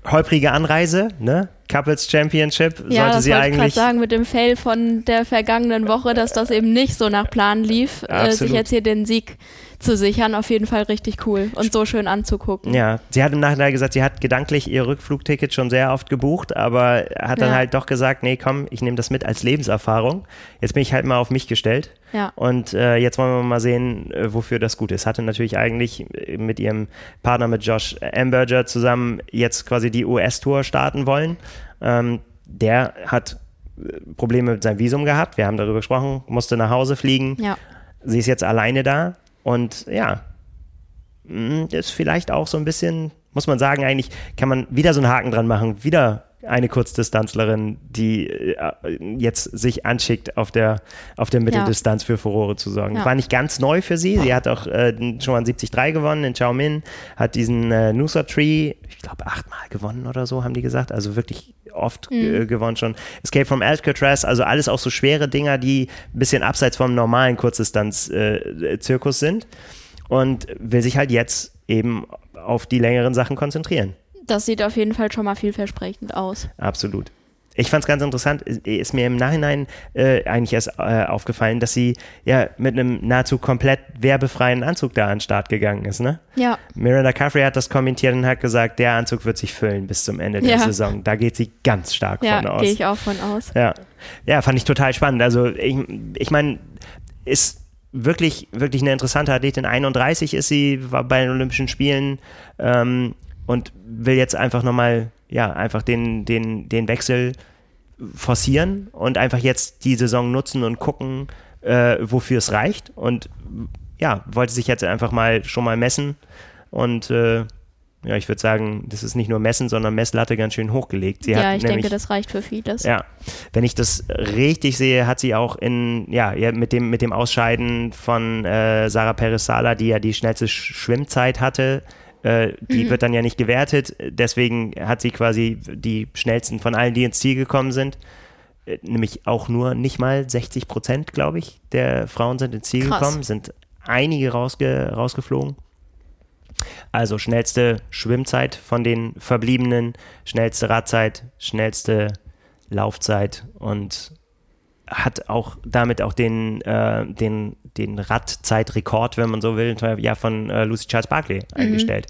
S1: holprige Anreise, ne? Couples Championship
S2: Ja,
S1: sollte
S2: das
S1: sie
S2: wollte ich gerade
S1: eigentlich.
S2: sagen mit dem Fail von der vergangenen Woche, dass das eben nicht so nach Plan lief, äh, sich jetzt hier den Sieg zu sichern. Auf jeden Fall richtig cool und so schön anzugucken.
S1: Ja, sie hat im Nachhinein gesagt, sie hat gedanklich ihr Rückflugticket schon sehr oft gebucht, aber hat dann
S2: Ja.
S1: halt doch gesagt, nee, komm, ich nehme das mit als Lebenserfahrung. Jetzt bin ich halt mal auf mich gestellt.
S2: Ja.
S1: Und äh, jetzt wollen wir mal sehen, äh, wofür das gut ist. Hatte natürlich eigentlich äh, mit ihrem Partner, mit Josh Amberger zusammen jetzt quasi die US-Tour starten wollen. Ähm, der hat äh, Probleme mit seinem Visum gehabt. Wir haben darüber gesprochen, musste nach Hause fliegen.
S2: Ja.
S1: Sie ist jetzt alleine da und ja, mh, ist vielleicht auch so ein bisschen, muss man sagen, eigentlich kann man wieder so einen Haken dran machen. Wieder eine Kurzdistanzlerin, die äh, jetzt sich anschickt, auf der, auf der Mitteldistanz ja. für Furore zu sorgen. Ja. War nicht ganz neu für sie. Sie hat auch äh, schon mal 73 gewonnen in Chao Min, hat diesen äh, Noosa Tree, ich glaube, achtmal gewonnen oder so, haben die gesagt. Also wirklich oft mhm. gewonnen schon. Escape from Alcatraz, also alles auch so schwere Dinger, die ein bisschen abseits vom normalen Kurzdistanz-Zirkus äh, sind. Und will sich halt jetzt eben auf die längeren Sachen konzentrieren.
S2: Das sieht auf jeden Fall schon mal vielversprechend aus.
S1: Absolut. Ich fand es ganz interessant, ist mir im Nachhinein äh, eigentlich erst äh, aufgefallen, dass sie ja mit einem nahezu komplett werbefreien Anzug da an den Start gegangen ist, ne?
S2: Ja.
S1: Miranda Caffrey hat das kommentiert und hat gesagt, der Anzug wird sich füllen bis zum Ende der ja. Saison. Da geht sie ganz stark
S2: ja,
S1: von aus.
S2: Ja, gehe ich auch von aus.
S1: Ja. ja, fand ich total spannend. Also ich, ich meine, ist wirklich, wirklich eine interessante Athletin. 31 ist sie, war bei den Olympischen Spielen ähm, und will jetzt einfach nochmal, ja, einfach den, den, den Wechsel forcieren und einfach jetzt die Saison nutzen und gucken, äh, wofür es reicht. Und ja, wollte sich jetzt einfach mal schon mal messen und äh, ja, ich würde sagen, das ist nicht nur Messen, sondern Messlatte ganz schön hochgelegt.
S2: Sie ja, ich nämlich, denke, das reicht für vieles.
S1: Ja, wenn ich das richtig sehe, hat sie auch in, ja, mit dem, mit dem Ausscheiden von äh, Sarah Perez-Sala, die ja die schnellste Schwimmzeit hatte, äh, die mhm. wird dann ja nicht gewertet. Deswegen hat sie quasi die schnellsten von allen, die ins Ziel gekommen sind. Äh, nämlich auch nur nicht mal 60 Prozent, glaube ich, der Frauen sind ins Ziel Krass. gekommen, sind einige rausge rausgeflogen. Also schnellste Schwimmzeit von den Verbliebenen, schnellste Radzeit, schnellste Laufzeit und hat auch damit auch den, äh, den, den Radzeitrekord, wenn man so will, ja, von äh, Lucy Charles Barkley mhm. eingestellt.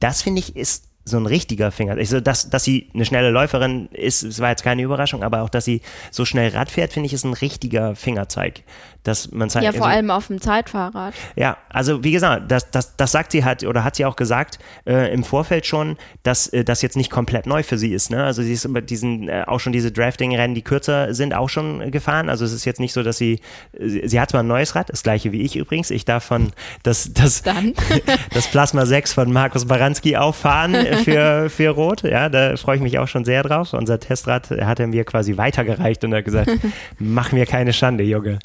S1: Das finde ich ist so ein richtiger Finger. Also, dass, dass sie eine schnelle Läuferin ist, es war jetzt keine Überraschung, aber auch, dass sie so schnell Rad fährt, finde ich, ist ein richtiger Fingerzeig. Dass man
S2: zeigt, ja, vor also, allem auf dem Zeitfahrrad.
S1: Ja, also wie gesagt, das, das, das sagt sie halt oder hat sie auch gesagt äh, im Vorfeld schon, dass äh, das jetzt nicht komplett neu für sie ist. Ne? Also sie ist über diesen, äh, auch schon diese Drafting-Rennen, die kürzer sind, auch schon gefahren. Also es ist jetzt nicht so, dass sie, sie, sie hat zwar ein neues Rad, das gleiche wie ich übrigens. Ich darf von das, das, das Plasma 6 von Markus Baranski auffahren für, für Rot. Ja, da freue ich mich auch schon sehr drauf. Unser Testrad hat er mir quasi weitergereicht und hat gesagt, mach mir keine Schande, Junge.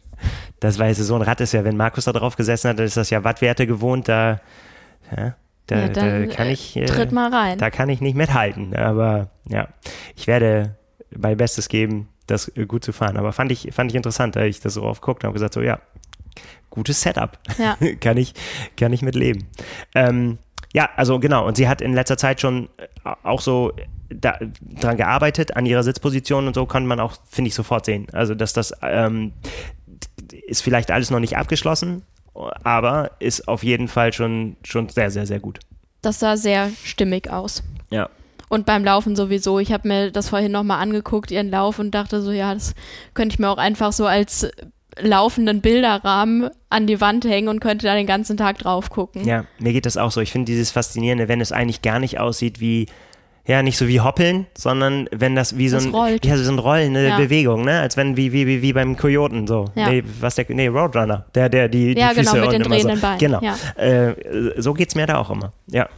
S1: Das weiß so ein Rad ist ja, wenn Markus da drauf gesessen hat, dann ist das ja Wattwerte gewohnt, da, ja, da, ja, da kann äh, ich,
S2: äh, tritt mal rein.
S1: Da kann ich nicht mithalten. Aber ja, ich werde mein Bestes geben, das gut zu fahren. Aber fand ich, fand ich interessant, da ich das so oft guckte und habe gesagt, so ja, gutes Setup. Ja. kann ich, kann ich mitleben. Ähm, ja, also genau. Und sie hat in letzter Zeit schon äh, auch so da, dran gearbeitet, an ihrer Sitzposition und so kann man auch, finde ich, sofort sehen. Also, dass das ähm, ist vielleicht alles noch nicht abgeschlossen, aber ist auf jeden Fall schon, schon sehr, sehr, sehr gut.
S2: Das sah sehr stimmig aus.
S1: Ja.
S2: Und beim Laufen sowieso. Ich habe mir das vorhin nochmal angeguckt, ihren Lauf, und dachte so, ja, das könnte ich mir auch einfach so als laufenden Bilderrahmen an die Wand hängen und könnte da den ganzen Tag drauf gucken.
S1: Ja, mir geht das auch so. Ich finde dieses Faszinierende, wenn es eigentlich gar nicht aussieht wie, ja, nicht so wie Hoppeln, sondern wenn das wie so ein,
S2: rollt.
S1: ja, so ein rollende ja. Bewegung, ne? Als wenn, wie, wie, wie, wie beim Kojoten, so. Ja. Nee, was der, nee, Roadrunner, der, der die, die
S2: ja,
S1: Füße
S2: genau, mit den drehenden
S1: so.
S2: Beinen.
S1: Genau. Äh, so geht's mir da auch immer, ja.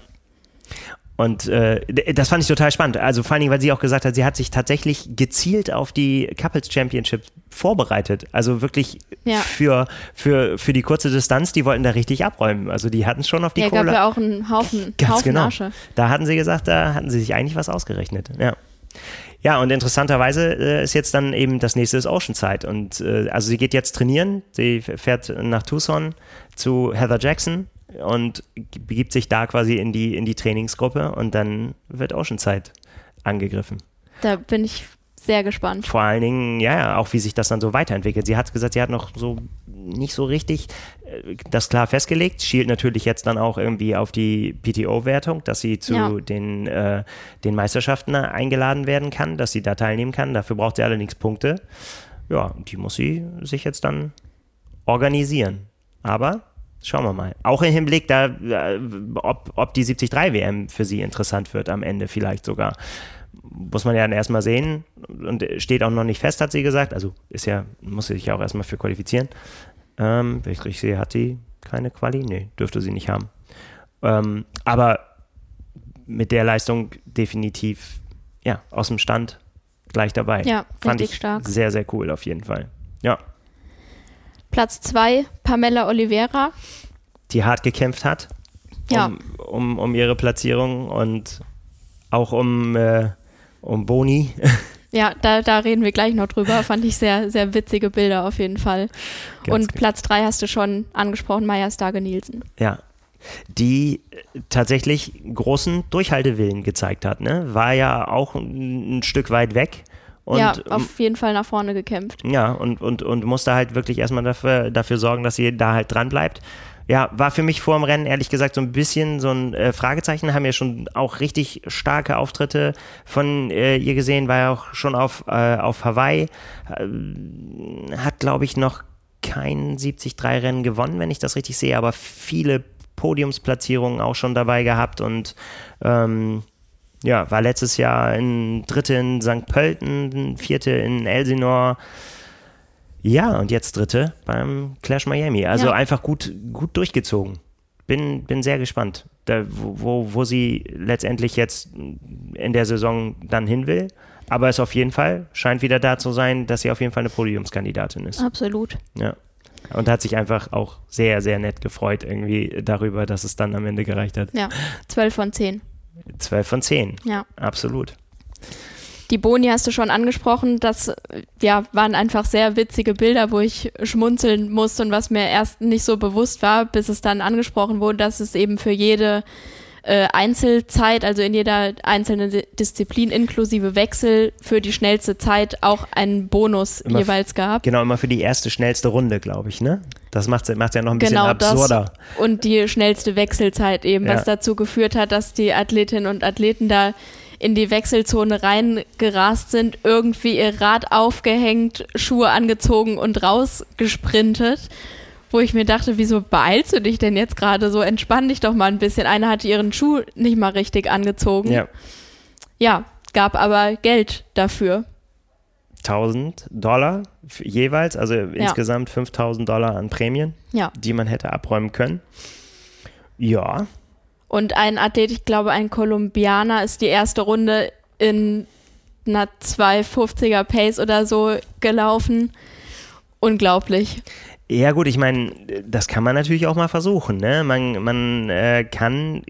S1: Und äh, das fand ich total spannend. Also vor allen Dingen, weil sie auch gesagt hat, sie hat sich tatsächlich gezielt auf die Couples Championship vorbereitet. Also wirklich ja. für, für, für die kurze Distanz, die wollten da richtig abräumen. Also die hatten schon auf die ja, Kohle.
S2: gab ja auch einen Haufen,
S1: Ganz
S2: Haufen
S1: genau.
S2: Asche.
S1: Da hatten sie gesagt, da hatten sie sich eigentlich was ausgerechnet. Ja. Ja, und interessanterweise äh, ist jetzt dann eben das nächste ist Oceanside. Und äh, also sie geht jetzt trainieren. Sie fährt nach Tucson zu Heather Jackson und begibt sich da quasi in die, in die Trainingsgruppe und dann wird Oceanside angegriffen.
S2: Da bin ich sehr gespannt.
S1: Vor allen Dingen, ja, auch wie sich das dann so weiterentwickelt. Sie hat gesagt, sie hat noch so nicht so richtig äh, das klar festgelegt, schielt natürlich jetzt dann auch irgendwie auf die PTO-Wertung, dass sie zu ja. den, äh, den Meisterschaften eingeladen werden kann, dass sie da teilnehmen kann. Dafür braucht sie allerdings Punkte. Ja, die muss sie sich jetzt dann organisieren. Aber Schauen wir mal. Auch im Hinblick da, äh, ob, ob die 73 WM für sie interessant wird am Ende vielleicht sogar. Muss man ja dann erstmal sehen und steht auch noch nicht fest, hat sie gesagt. Also ist ja, muss sie sich auch erstmal für qualifizieren. Ähm, wenn ich richtig sehe, hat sie keine Quali? Nee, dürfte sie nicht haben. Ähm, aber mit der Leistung definitiv ja, aus dem Stand gleich dabei.
S2: Ja,
S1: Fand
S2: richtig
S1: ich
S2: stark.
S1: sehr, sehr cool auf jeden Fall. Ja,
S2: Platz 2, Pamela Oliveira.
S1: die hart gekämpft hat
S2: Ja.
S1: um, um, um ihre Platzierung und auch um, äh, um Boni.
S2: Ja, da, da reden wir gleich noch drüber. Fand ich sehr, sehr witzige Bilder auf jeden Fall.
S1: Ganz
S2: Und
S1: genau.
S2: Platz 3 hast du schon angesprochen, Maya Stage Nielsen.
S1: Ja. Die tatsächlich großen Durchhaltewillen gezeigt hat. Ne? War ja auch ein, ein Stück weit weg. Und,
S2: ja, auf jeden Fall nach vorne gekämpft.
S1: Ja, und, und, und musste halt wirklich erstmal dafür, dafür sorgen, dass sie da halt dran bleibt. Ja, war für mich vor dem Rennen ehrlich gesagt so ein bisschen so ein äh, Fragezeichen. Haben ja schon auch richtig starke Auftritte von äh, ihr gesehen, war ja auch schon auf, äh, auf Hawaii. Äh, hat, glaube ich, noch kein 73-Rennen gewonnen, wenn ich das richtig sehe, aber viele Podiumsplatzierungen auch schon dabei gehabt und ähm, ja, war letztes Jahr in Dritte in St. Pölten, Vierte in Elsinore. Ja, und jetzt Dritte beim Clash Miami. Also
S2: Ja.
S1: einfach gut, gut durchgezogen. Bin, bin sehr gespannt, da, wo, wo, sie letztendlich jetzt in der Saison dann hin will. Aber es auf jeden Fall scheint wieder da zu sein, dass sie auf jeden Fall eine Podiumskandidatin ist.
S2: Absolut.
S1: Ja. Und hat sich einfach auch sehr, sehr nett gefreut irgendwie darüber, dass es dann am Ende gereicht hat.
S2: Ja, 12 von 10.
S1: 12 von 10.
S2: Ja.
S1: Absolut.
S2: Die Boni hast du schon angesprochen. Das ja, waren einfach sehr witzige Bilder, wo ich schmunzeln musste und was mir erst nicht so bewusst war, bis es dann angesprochen wurde, dass es eben für jede äh, Einzelzeit, also in jeder einzelnen Di- Disziplin inklusive Wechsel für die schnellste Zeit auch einen Bonus
S1: Immer
S2: jeweils gab.
S1: Genau, immer für die erste schnellste Runde, glaube ich, ne? Das macht es ja noch ein bisschen
S2: Genau
S1: absurder.
S2: das und die schnellste Wechselzeit eben,
S1: Ja.
S2: was dazu geführt hat, dass die Athletinnen und Athleten da in die Wechselzone reingerast sind, irgendwie ihr Rad aufgehängt, Schuhe angezogen und rausgesprintet. Wo ich mir dachte, wieso beeilst du dich denn jetzt gerade so? Entspann dich doch mal ein bisschen. Einer hatte ihren Schuh nicht mal richtig angezogen.
S1: Ja.
S2: ja gab aber Geld dafür.
S1: 1000 Dollar jeweils, also insgesamt 5000 Dollar an Prämien,
S2: Ja.
S1: die man hätte abräumen können. Ja,
S2: Und ein Athlet, ich glaube ein Kolumbianer, ist die erste Runde in einer 250er Pace oder so gelaufen. Unglaublich.
S1: Ja gut, ich meine, das kann man natürlich auch mal versuchen. Ne? Man, man äh, kann,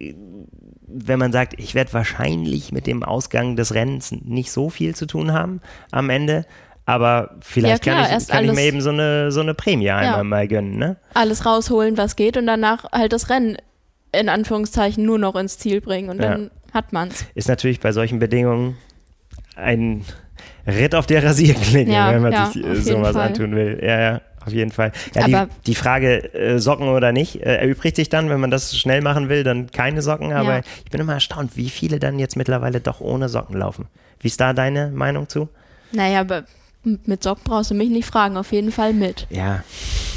S1: wenn man sagt, ich werde wahrscheinlich mit dem Ausgang des Rennens nicht so viel zu tun haben am Ende, aber vielleicht
S2: Ja, klar,
S1: kann, ich, kann ich mir eben so eine, so eine Prämie einmal mal gönnen. Ne?
S2: Alles rausholen, was geht und danach halt das Rennen in Anführungszeichen nur noch ins Ziel bringen und
S1: Ja.
S2: dann hat man's.
S1: Ist natürlich bei solchen Bedingungen ein Ritt auf der Rasierklinge,
S2: Ja,
S1: wenn man
S2: ja,
S1: sich äh, sowas
S2: Fall.
S1: antun will. Ja, ja, auf jeden Fall. Ja, die,
S2: Aber-
S1: die Frage, äh, Socken oder nicht, äh, erübrigt sich dann, wenn man das schnell machen will, dann keine Socken. Aber
S2: Ja.
S1: ich bin immer erstaunt, wie viele dann jetzt mittlerweile doch ohne Socken laufen. Wie ist da deine Meinung zu?
S2: Naja, aber mit Socken brauchst du mich nicht fragen, auf jeden Fall mit.
S1: Ja,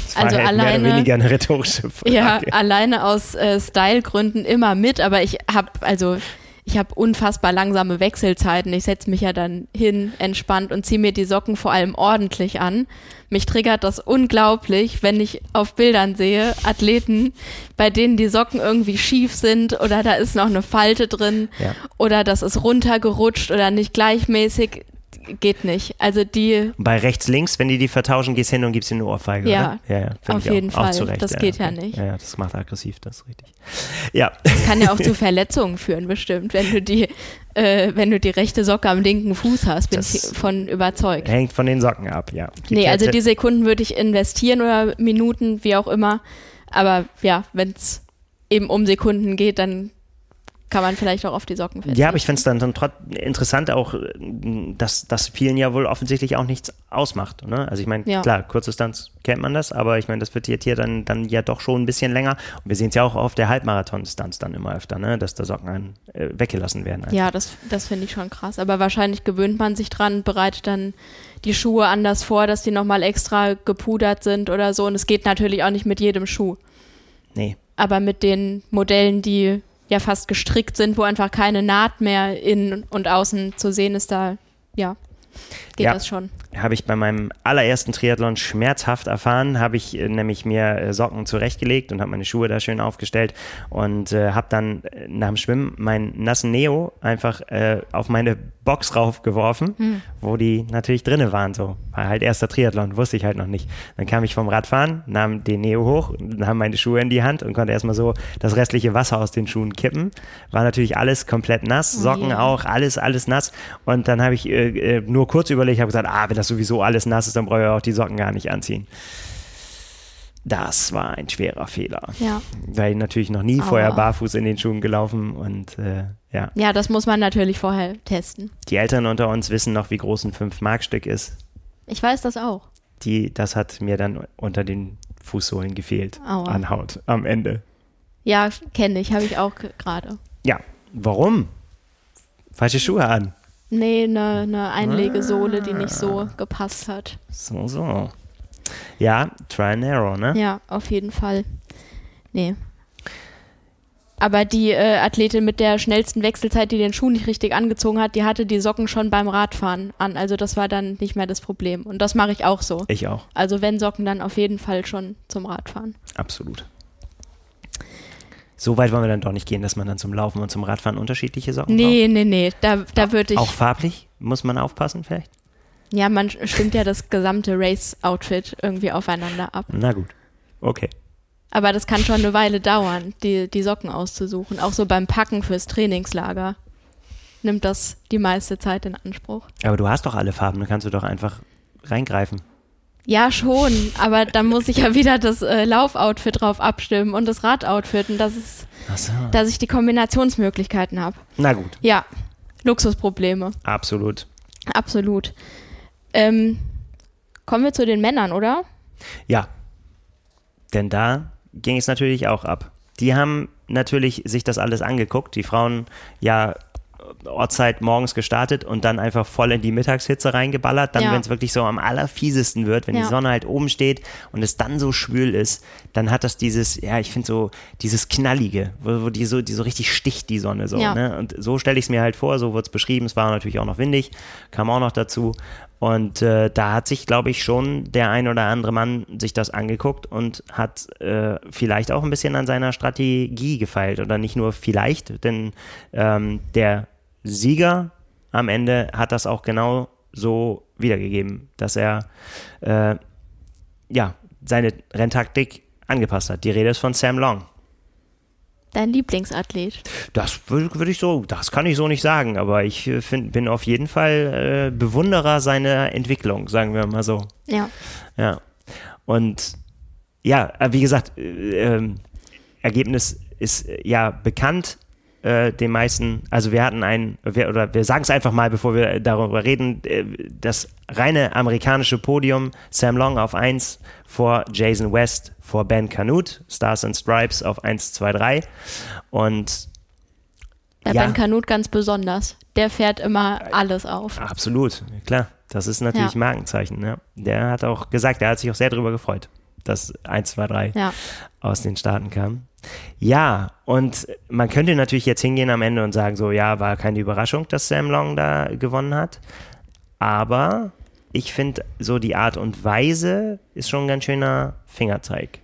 S1: das war
S2: Also
S1: halt mehr oder
S2: alleine-
S1: weniger eine rhetorische Frage.
S2: Ja, alleine aus äh, Stylegründen immer mit, aber ich habe also ich habe unfassbar langsame Wechselzeiten. Ich setze mich ja dann hin, entspannt und ziehe mir die Socken vor allem ordentlich an. Mich triggert das unglaublich, wenn ich auf Bildern sehe, Athleten, bei denen die Socken irgendwie schief sind oder da ist noch eine Falte drin
S1: Ja.
S2: oder das ist runtergerutscht oder nicht gleichmäßig. Geht nicht. Also die
S1: bei rechts, links, wenn die die vertauschen, gehst hin und gibst ihnen eine Ohrfeige,
S2: Ja,
S1: oder? Ja, ja.
S2: auf jeden
S1: auch, Auch
S2: Fall.
S1: zu Recht,
S2: Das geht ja nicht.
S1: Ja, ja, das macht aggressiv, das ist richtig. Ja,
S2: kann ja auch zu Verletzungen führen, bestimmt, wenn du die, äh, wenn du die rechte Socke am linken Fuß hast, bin
S1: Das-
S2: ich von überzeugt.
S1: hängt von den Socken ab, ja. Gibt
S2: Nee,
S1: ja
S2: also die Sekunden würde ich investieren oder Minuten, wie auch immer. Aber ja, wenn es eben um Sekunden geht, dann kann man vielleicht auch auf die Socken verzichten.
S1: Ja, aber ich finde es dann, dann interessant auch, dass das vielen ja wohl offensichtlich auch nichts ausmacht. Ne? Also ich meine,
S2: Ja.
S1: klar, Kurzdistanz kennt man das, aber ich meine, das wird jetzt hier dann, dann ja doch schon ein bisschen länger. Und wir sehen es ja auch auf der Halbmarathon-Distanz dann immer öfter, ne? dass da Socken ein, äh, weggelassen werden. einfach.
S2: Ja, das, das finde ich schon krass. Aber wahrscheinlich gewöhnt man sich dran, bereitet dann die Schuhe anders vor, dass die nochmal extra gepudert sind oder so. Und es geht natürlich auch nicht mit jedem Schuh.
S1: Nee.
S2: aber mit den Modellen, die ja fast gestrickt sind, wo einfach keine Naht mehr innen und außen zu sehen ist, da ja, geht
S1: Ja.
S2: das schon.
S1: Habe ich bei meinem allerersten Triathlon schmerzhaft erfahren, habe ich äh, nämlich mir äh, Socken zurechtgelegt und habe meine Schuhe da schön aufgestellt und äh, habe dann äh, nach dem Schwimmen meinen nassen Neo einfach äh, auf meine Box raufgeworfen, hm. wo die natürlich drinne waren. So war halt erster Triathlon, wusste ich halt noch nicht. Dann kam ich vom Radfahren, nahm den Neo hoch, nahm meine Schuhe in die Hand und konnte erstmal so das restliche Wasser aus den Schuhen kippen. War natürlich alles komplett nass, oh Socken yeah. auch, alles, alles nass. Und dann habe ich äh, nur kurz überlegt, habe gesagt, ah, wenn das sowieso alles nass ist, dann brauche ich auch die Socken gar nicht anziehen. Das war ein schwerer Fehler.
S2: Ja.
S1: Weil ich natürlich noch nie vorher barfuß in den Schuhen gelaufen und äh, ja.
S2: Ja, das muss man natürlich vorher testen.
S1: Die Eltern unter uns wissen noch, wie groß ein 5-Mark-Stück ist.
S2: Ich weiß das auch.
S1: Die, das hat mir dann unter den Fußsohlen gefehlt Aua. an Haut am Ende.
S2: Ja, kenne ich, habe ich auch gerade.
S1: Ja, warum? Falsche Schuhe an.
S2: Nee, eine ne Einlegesohle, die nicht so ah. gepasst hat.
S1: So, so. Ja, try and error, ne?
S2: Ja, auf jeden Fall. Nee. Aber die äh, Athletin mit der schnellsten Wechselzeit, die den Schuh nicht richtig angezogen hat, die hatte die Socken schon beim Radfahren an. Also das war dann nicht mehr das Problem. Und das mache ich auch so.
S1: Ich auch.
S2: Also wenn Socken, dann auf jeden Fall schon zum Radfahren.
S1: Absolut. So weit wollen wir dann doch nicht gehen, dass man dann zum Laufen und zum Radfahren unterschiedliche Socken
S2: Nee, braucht. nee, nee. Da, da würde ich.
S1: Auch farblich? Muss man aufpassen vielleicht?
S2: Ja, man stimmt ja das gesamte Race-Outfit irgendwie aufeinander ab.
S1: Na gut. Okay.
S2: Aber das kann schon eine Weile dauern, die, die Socken auszusuchen. Auch so beim Packen fürs Trainingslager nimmt das die meiste Zeit in Anspruch.
S1: Aber du hast doch alle Farben, dann kannst du doch einfach reingreifen.
S2: Ja, schon, aber dann muss ich ja wieder das äh, Laufoutfit drauf abstimmen und das Radoutfit und das ist, so. dass ich die Kombinationsmöglichkeiten habe.
S1: Na gut.
S2: Ja, Luxusprobleme.
S1: Absolut.
S2: Absolut. Ähm, kommen wir zu den Männern, oder?
S1: Ja. Denn da ging es natürlich auch ab. Die haben natürlich sich das alles angeguckt. Die Frauen ja Ortszeit morgens gestartet und dann einfach voll in die Mittagshitze reingeballert. Dann, ja. wenn es wirklich so am allerfiesesten wird, wenn ja. die Sonne halt oben steht und es dann so schwül ist, dann hat das dieses, ja, ich finde so dieses Knallige, wo, wo, die, so, die so richtig sticht, die Sonne so. Ja. Ne? Und so stelle ich es mir halt vor, so wird es beschrieben. Es war natürlich auch noch windig, kam auch noch dazu. Und äh, da hat sich, glaube ich, schon der ein oder andere Mann sich das angeguckt und hat äh, vielleicht auch ein bisschen an seiner Strategie gefeilt. Oder nicht nur vielleicht, denn ähm, der Sieger am Ende hat das auch genau so wiedergegeben, dass er äh, ja, seine Renntaktik angepasst hat. Die Rede ist von Sam Long.
S2: Dein Lieblingsathlet?
S1: Das würde würd ich so, das kann ich so nicht sagen, aber ich äh, find, bin auf jeden Fall äh, Bewunderer seiner Entwicklung, sagen wir mal so.
S2: Ja.
S1: Ja. Und ja, äh, wie gesagt, äh, ähm, Ergebnis ist äh, ja bekannt äh, den meisten, also wir hatten ein, wir, oder wir sagen es einfach mal, bevor wir darüber reden, äh, das reine amerikanische Podium, Sam Long auf 1 vor Jason West, vor Ben Canute, Stars and Stripes auf 1, 2, 3 und
S2: ja, ja. Ben Canute ganz besonders. Der fährt immer alles auf.
S1: Absolut, klar. Das ist natürlich ja. Markenzeichen. Ja. Der hat auch gesagt, er hat sich auch sehr darüber gefreut, dass 1, 2, 3 ja. aus den Staaten kam. Ja, und man könnte natürlich jetzt hingehen am Ende und sagen, so, ja, war keine Überraschung, dass Sam Long da gewonnen hat. Aber ich finde, so die Art und Weise ist schon ein ganz schöner Fingerzeig.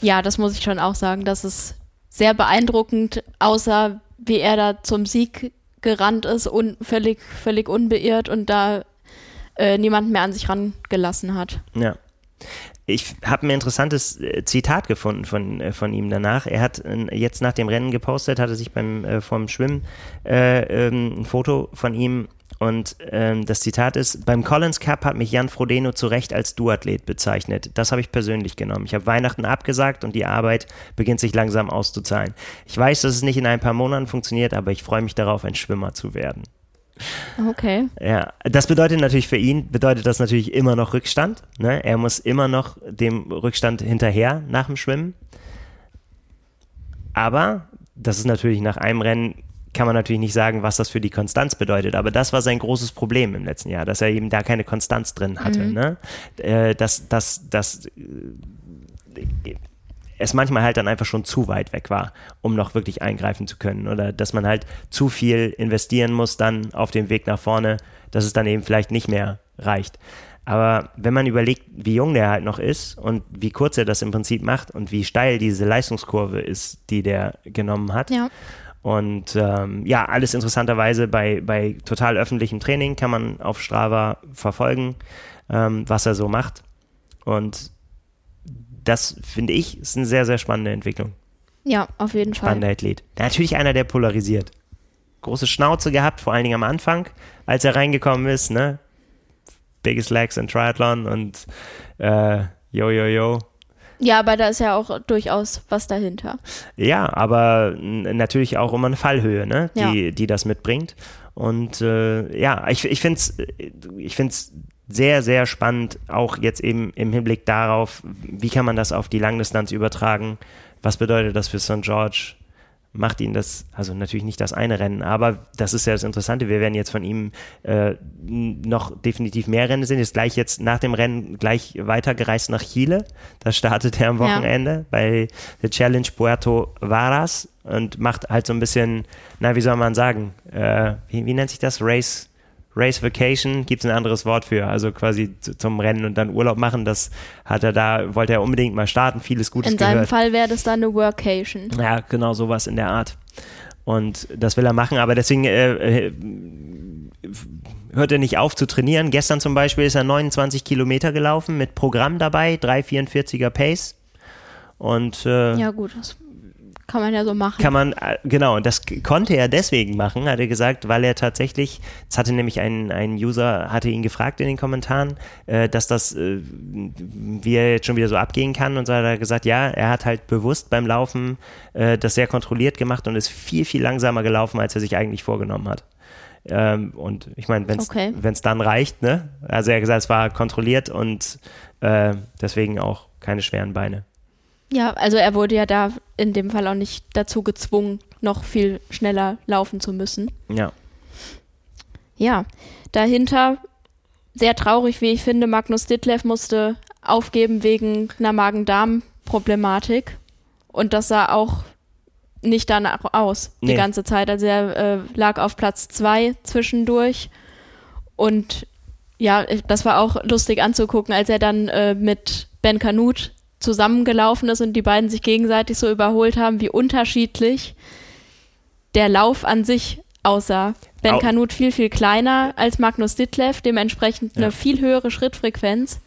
S2: Ja, das muss ich schon auch sagen. Das ist sehr beeindruckend, außer wie er da zum Sieg gerannt ist und völlig, völlig unbeirrt und da äh, niemand mehr an sich rangelassen hat.
S1: Ja ich habe ein interessantes äh, Zitat gefunden von, äh, von ihm danach. Er hat jetzt nach dem Rennen gepostet, hatte sich beim äh, vom Schwimmen äh, ähm, ein Foto von ihm und ähm, das Zitat ist: Beim Collins Cup hat mich Jan Frodeno zu Recht als Duathlet bezeichnet. Das habe ich persönlich genommen. Ich habe Weihnachten abgesagt und die Arbeit beginnt sich langsam auszuzahlen. Ich weiß, dass es nicht in ein paar Monaten funktioniert, aber ich freue mich darauf, ein Schwimmer zu werden.
S2: Okay.
S1: Ja, das bedeutet natürlich für ihn, bedeutet das natürlich immer noch Rückstand. Ne? Er muss immer noch dem Rückstand hinterher nach dem Schwimmen. Aber das ist natürlich nach einem Rennen, kann man natürlich nicht sagen, was das für die Konstanz bedeutet. Aber das war sein großes Problem im letzten Jahr, dass er eben da keine Konstanz drin hatte. Mhm. Ne? Äh, dass, dass, dass es manchmal halt dann einfach schon zu weit weg war, um noch wirklich eingreifen zu können. Oder dass man halt zu viel investieren muss dann auf dem Weg nach vorne, dass es dann eben vielleicht nicht mehr reicht. Aber wenn man überlegt, wie jung der halt noch ist und wie kurz er das im Prinzip macht und wie steil diese Leistungskurve ist, die der genommen hat.
S2: Ja.
S1: Und ähm, ja, alles interessanterweise bei, bei total öffentlichem Training kann man auf Strava verfolgen, ähm, was er so macht. Und das finde ich ist eine sehr, sehr spannende Entwicklung.
S2: Ja, auf jeden Fall.
S1: Spannender Athlet. Natürlich einer, der polarisiert. Große Schnauze gehabt, vor allen Dingen am Anfang, als er reingekommen ist, ne? Biggest Legs in Triathlon und äh, yo, yo, yo.
S2: Ja, aber da ist ja auch durchaus was dahinter.
S1: Ja, aber natürlich auch immer eine Fallhöhe, ne? die,
S2: Ja.
S1: die das mitbringt. Und äh, ja, ich, ich finde es ich find's sehr, sehr spannend, auch jetzt eben im Hinblick darauf, wie kann man das auf die Langdistanz übertragen? Was bedeutet das für St. George? Macht ihn das, also natürlich nicht das eine Rennen, aber das ist ja das Interessante. Wir werden jetzt von ihm äh, noch definitiv mehr Rennen sehen. Ist gleich jetzt nach dem Rennen gleich weitergereist nach Chile. Da startet er am
S2: Ja.
S1: Wochenende bei der Challenge Puerto Varas und macht halt so ein bisschen, na, wie soll man sagen, äh, wie, wie nennt sich das? Race, Race Vacation, gibt es ein anderes Wort für, also quasi zu, zum Rennen und dann Urlaub machen, das hat er da, wollte er unbedingt mal starten, vieles Gutes
S2: In seinem
S1: gehört.
S2: Fall wäre das dann eine Workation.
S1: Ja, genau sowas in der Art. Und das will er machen, aber deswegen äh, äh, hört er nicht auf zu trainieren. Gestern zum Beispiel ist er 29 Kilometer gelaufen mit Programm dabei, 3,44er Pace. Und äh,
S2: Ja, gut, das kann man ja so machen.
S1: kann man, äh, genau, das k- konnte er deswegen machen, hat er gesagt, weil er tatsächlich, es hatte nämlich ein, ein User, hatte ihn gefragt in den Kommentaren, äh, dass das, äh, wie er jetzt schon wieder so abgehen kann und so hat er gesagt, ja, er hat halt bewusst beim Laufen äh, das sehr kontrolliert gemacht und ist viel, viel langsamer gelaufen, als er sich eigentlich vorgenommen hat. Ähm, und ich meine, wenn es
S2: Okay.
S1: dann reicht, ne? Also er hat gesagt, es war kontrolliert und äh, deswegen auch keine schweren Beine.
S2: Ja, also er wurde ja da in dem Fall auch nicht dazu gezwungen, noch viel schneller laufen zu müssen.
S1: Ja.
S2: Ja, dahinter sehr traurig, wie ich finde, Magnus Ditlev musste aufgeben wegen einer Magen-Darm-Problematik. Und das sah auch nicht danach aus, die
S1: Nee.
S2: ganze Zeit. Also er äh, lag auf Platz zwei zwischendurch. Und ja, das war auch lustig anzugucken, als er dann äh, mit Ben Kanut zusammengelaufen ist und die beiden sich gegenseitig so überholt haben, wie unterschiedlich der Lauf an sich aussah. Ben
S1: Au-
S2: Kanut viel, viel kleiner als Magnus Ditlev, dementsprechend eine
S1: Ja.
S2: viel höhere Schrittfrequenz.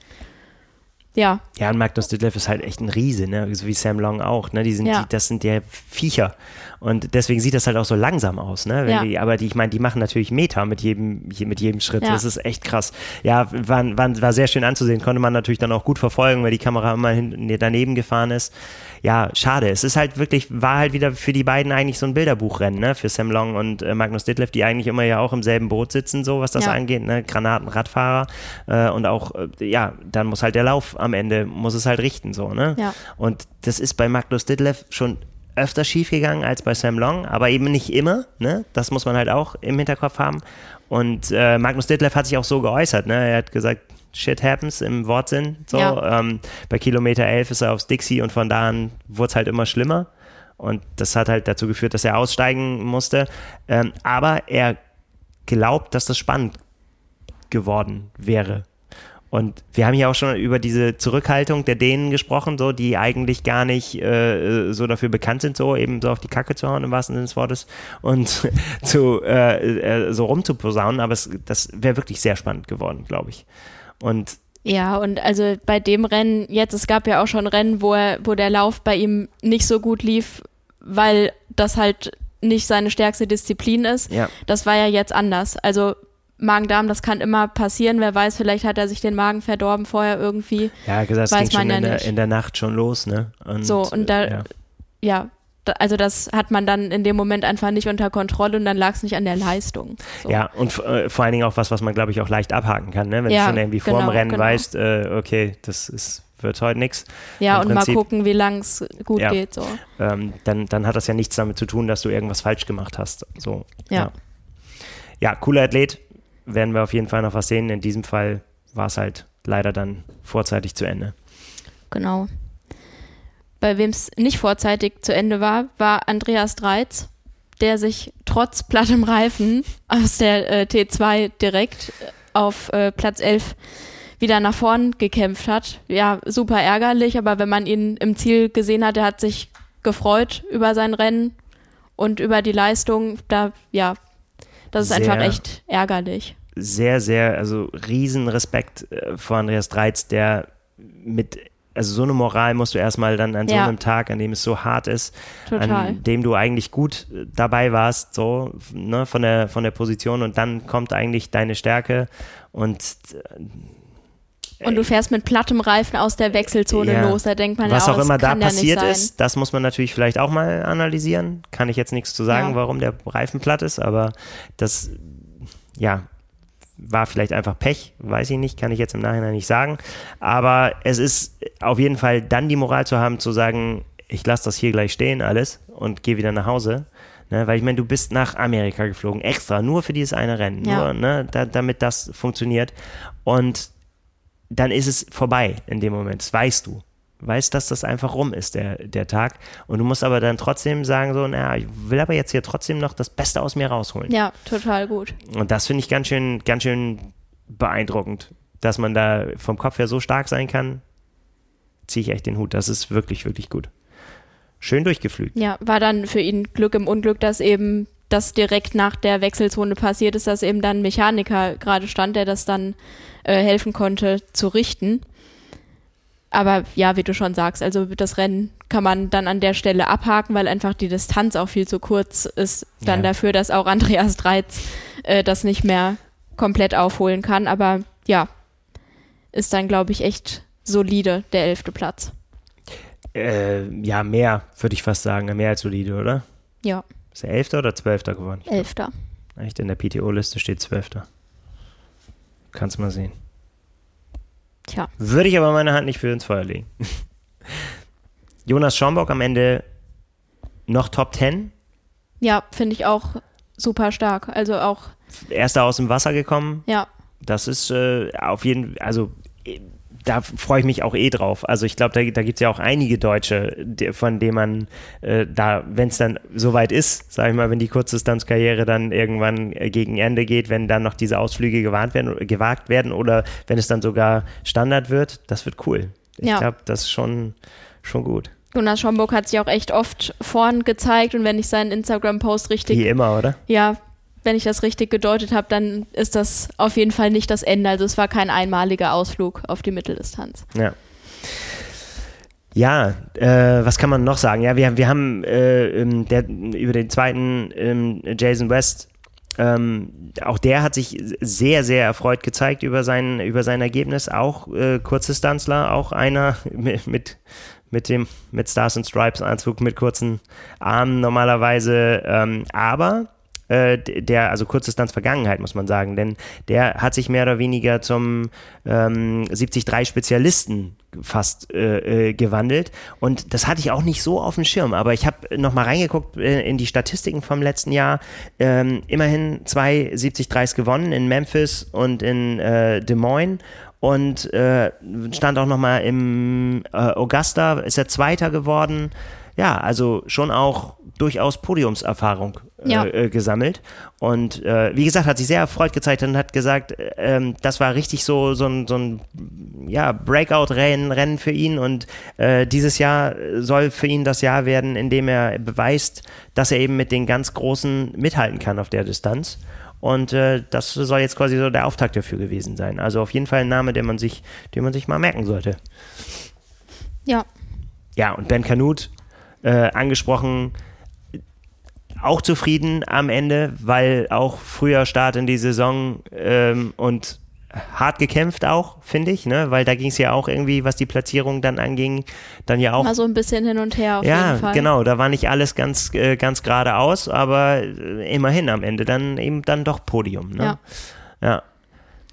S2: Ja,
S1: Ja, und Magnus Ditlev ist halt echt ein Riese, ne? so wie Sam Long auch. Ne? Die sind,
S2: Ja.
S1: die, das sind ja Viecher. Und deswegen sieht das halt auch so langsam aus. Ne?
S2: Ja.
S1: die, aber die, ich meine, die machen natürlich Meter mit jedem, je- mit jedem Schritt.
S2: Ja.
S1: Das ist echt krass. Ja, war, war, war sehr schön anzusehen. Konnte man natürlich dann auch gut verfolgen, weil die Kamera immer hin, daneben gefahren ist. Ja, schade. Es ist halt wirklich, war halt wieder für die beiden eigentlich so ein Bilderbuchrennen, ne? Für Sam Long und äh, Magnus Ditlev, die eigentlich immer ja auch im selben Boot sitzen, so was das
S2: Ja.
S1: angeht, ne? Granatenradfahrer. Äh, und auch, äh, ja, dann muss halt der Lauf am Ende, muss es halt richten, so, ne?
S2: Ja.
S1: Und das ist bei Magnus Ditlev schon öfter schiefgegangen als bei Sam Long, aber eben nicht immer, ne? Das muss man halt auch im Hinterkopf haben. Und äh, Magnus Ditlev hat sich auch so geäußert, ne? Er hat gesagt, Shit happens im Wortsinn. So.
S2: Ja.
S1: Ähm, bei Kilometer 11 ist er aufs Dixie und von da an wurde es halt immer schlimmer. Und das hat halt dazu geführt, dass er aussteigen musste. Ähm, aber er glaubt, dass das spannend geworden wäre. Und wir haben hier auch schon über diese Zurückhaltung der Dänen gesprochen, so die eigentlich gar nicht äh, so dafür bekannt sind, so eben so auf die Kacke zu hauen im wahrsten Sinne des Wortes und zu äh, äh, so rumzuposaunen. Aber es, das wäre wirklich sehr spannend geworden, glaube ich. Und
S2: Ja, und also bei dem Rennen jetzt, es gab ja auch schon Rennen, wo er, wo der Lauf bei ihm nicht so gut lief, weil das halt nicht seine stärkste Disziplin ist.
S1: ja,
S2: Das war ja jetzt anders. Also Magen-Darm, das kann immer passieren. Wer weiß, vielleicht hat er sich den Magen verdorben vorher irgendwie.
S1: ja, gesagt, es
S2: Weiß
S1: ging schon
S2: man ja
S1: in, der, in der Nacht schon los, ne? Und,
S2: So, und da-
S1: ja.
S2: Ja, da, also das hat man dann in dem Moment einfach nicht unter Kontrolle und dann lag es nicht an der Leistung. So.
S1: Ja, und äh, vor allen Dingen auch was, was man, glaube ich, auch leicht abhaken kann, ne? Wenn
S2: Ja,
S1: du schon irgendwie vor dem
S2: genau,
S1: Rennen
S2: genau.
S1: weißt, äh, okay, das ist, wird heute nichts.
S2: Ja,
S1: Im
S2: und
S1: Prinzip-
S2: mal gucken, wie lang es gut
S1: Ja.
S2: geht. So.
S1: ähm, dann, dann hat das ja nichts damit zu tun, dass du irgendwas falsch gemacht hast. So,
S2: Ja.
S1: ja. ja, cooler Athlet. Werden wir auf jeden Fall noch was sehen. In diesem Fall war es halt leider dann vorzeitig zu Ende.
S2: Genau. Bei wem es nicht vorzeitig zu Ende war, war Andreas Dreiz, der sich trotz plattem Reifen aus der äh, T2 direkt auf äh, Platz 11 wieder nach vorn gekämpft hat. Ja, super ärgerlich, aber wenn man ihn im Ziel gesehen hat, er hat sich gefreut über sein Rennen und über die Leistung, da, ja, das ist sehr, einfach echt ärgerlich.
S1: Sehr, sehr, also riesen Respekt äh, vor Andreas Dreiz, der mit also so eine Moral musst du erstmal dann an so ja. einem Tag, an dem es so hart ist, Total. an dem du eigentlich gut äh, dabei warst, so ne, von der von der Position und dann kommt eigentlich deine Stärke und
S2: äh, und du fährst mit plattem Reifen aus der Wechselzone ja. los. Da denkt man
S1: Was
S2: ja,
S1: auch immer da passiert ja ist, das muss man natürlich vielleicht auch mal analysieren. Kann ich jetzt nichts zu sagen, ja. warum der Reifen platt ist, aber das, ja, war vielleicht einfach Pech, weiß ich nicht, kann ich jetzt im Nachhinein nicht sagen. Aber es ist auf jeden Fall dann die Moral zu haben, zu sagen, ich lasse das hier gleich stehen alles und gehe wieder nach Hause. Ne, weil ich meine, du bist nach Amerika geflogen, extra, nur für dieses eine Rennen, ja. nur ne, da, damit das funktioniert. Und dann ist es vorbei in dem Moment, das weißt du weißt, dass das einfach rum ist, der, der Tag. Und du musst aber dann trotzdem sagen, so, naja, ich will aber jetzt hier trotzdem noch das Beste aus mir rausholen.
S2: Ja, total gut.
S1: Und das finde ich ganz schön, ganz schön beeindruckend, dass man da vom Kopf her so stark sein kann. Ziehe ich echt den Hut. Das ist wirklich, wirklich gut. Schön durchgeflügt.
S2: Ja, war dann für ihn Glück im Unglück, dass eben das direkt nach der Wechselzone passiert ist, dass eben dann ein Mechaniker gerade stand, der das dann äh, helfen konnte zu richten. Aber ja, wie du schon sagst, also das Rennen kann man dann an der Stelle abhaken, weil einfach die Distanz auch viel zu kurz ist dann ja. dafür, dass auch Andreas Dreiz äh, das nicht mehr komplett aufholen kann. Aber ja, ist dann, glaube ich, echt solide der elfte Platz.
S1: Äh, ja, mehr, würde ich fast sagen. Mehr als solide, oder?
S2: Ja.
S1: Ist er Elfter oder Zwölfter geworden?
S2: Elfter.
S1: Echt, in der PTO-Liste steht Zwölfter. Kannst mal sehen.
S2: Tja.
S1: Würde ich aber meine Hand nicht für ins Feuer legen. Jonas Schomburg am Ende noch Top 10.
S2: Ja, finde ich auch super stark. Also auch.
S1: Erster aus dem Wasser gekommen.
S2: Ja.
S1: Das ist äh, auf jeden Fall, also da freue ich mich auch eh drauf. Also ich glaube, da, da gibt es ja auch einige Deutsche, die, von denen man äh, da, wenn es dann soweit ist, sage ich mal, wenn die Kurzdistanzkarriere dann irgendwann äh, gegen Ende geht, wenn dann noch diese Ausflüge gewarnt werden, gewagt werden oder wenn es dann sogar Standard wird, das wird cool. Ich ja. glaube, das ist schon, schon gut.
S2: Jonas Schomburg hat sich auch echt oft vorn gezeigt und wenn ich seinen Instagram-Post richtig.
S1: Wie immer, oder?
S2: Ja, wenn ich das richtig gedeutet habe, dann ist das auf jeden Fall nicht das Ende. Also es war kein einmaliger Ausflug auf die Mitteldistanz.
S1: Ja. Ja, äh, was kann man noch sagen? Ja, wir, wir haben äh, der, über den zweiten äh, Jason West, ähm, auch der hat sich sehr, sehr erfreut gezeigt über sein, über sein Ergebnis. Auch äh, Kurzdistanzler, auch einer mit, mit mit dem mit Stars and Stripes Anzug mit kurzen Armen normalerweise, ähm, aber äh, der, also Kurzdistanz Vergangenheit, muss man sagen, denn der hat sich mehr oder weniger zum ähm, 73-Spezialisten fast äh, äh, gewandelt. Und das hatte ich auch nicht so auf dem Schirm, aber ich habe nochmal reingeguckt äh, in die Statistiken vom letzten Jahr. Ähm, immerhin zwei 70-3s gewonnen in Memphis und in äh, Des Moines und äh, stand auch nochmal im äh, Augusta, ist er Zweiter geworden. Ja, also schon auch durchaus Podiumserfahrung äh, ja. äh, gesammelt. Und äh, wie gesagt, hat sich sehr erfreut gezeigt und hat gesagt, ähm, das war richtig so, so ein, so ein ja, Breakout-Rennen Rennen für ihn. Und äh, dieses Jahr soll für ihn das Jahr werden, in dem er beweist, dass er eben mit den ganz Großen mithalten kann auf der Distanz. Und äh, das soll jetzt quasi so der Auftakt dafür gewesen sein. Also auf jeden Fall ein Name, den man sich, den man sich mal merken sollte.
S2: Ja.
S1: Ja, und Ben Kanut, äh, angesprochen, auch zufrieden am Ende, weil auch früher Start in die Saison ähm, und hart gekämpft auch, finde ich, ne? Weil da ging es ja auch irgendwie, was die Platzierung dann anging, dann ja auch.
S2: Mal so ein bisschen hin und her auf
S1: ja,
S2: jeden Fall.
S1: genau, da war nicht alles ganz, äh, ganz geradeaus, aber äh, immerhin am Ende dann eben dann doch Podium, ne?
S2: Ja.
S1: ja.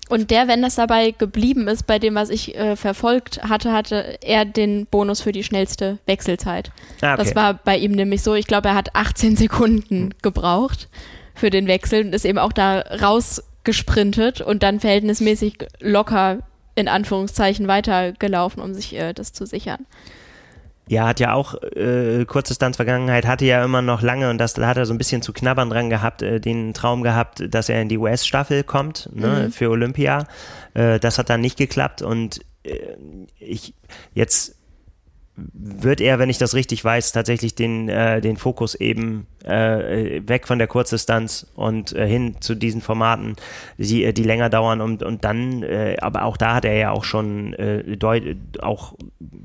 S2: Und der, wenn das dabei geblieben ist, bei dem, was ich äh, verfolgt hatte, hatte er den Bonus für die schnellste Wechselzeit. Ah, okay. Das war bei ihm nämlich so, ich glaube, er hat 18 Sekunden hm. gebraucht für den Wechsel und ist eben auch da rausgesprintet und dann verhältnismäßig locker in Anführungszeichen weitergelaufen, um sich äh, das zu sichern.
S1: Ja, hat ja auch äh, Kurzdistanz-Vergangenheit, hatte ja immer noch lange und das da hat er so ein bisschen zu knabbern dran gehabt, äh, den Traum gehabt, dass er in die US-Staffel kommt ne,
S2: Mhm.
S1: für Olympia. Äh, das hat dann nicht geklappt und äh, ich jetzt wird er, wenn ich das richtig weiß, tatsächlich den, äh, den Fokus eben äh, weg von der Kurzdistanz und äh, hin zu diesen Formaten, die, äh, die länger dauern und, und dann, äh, aber auch da hat er ja auch schon äh, deut, auch,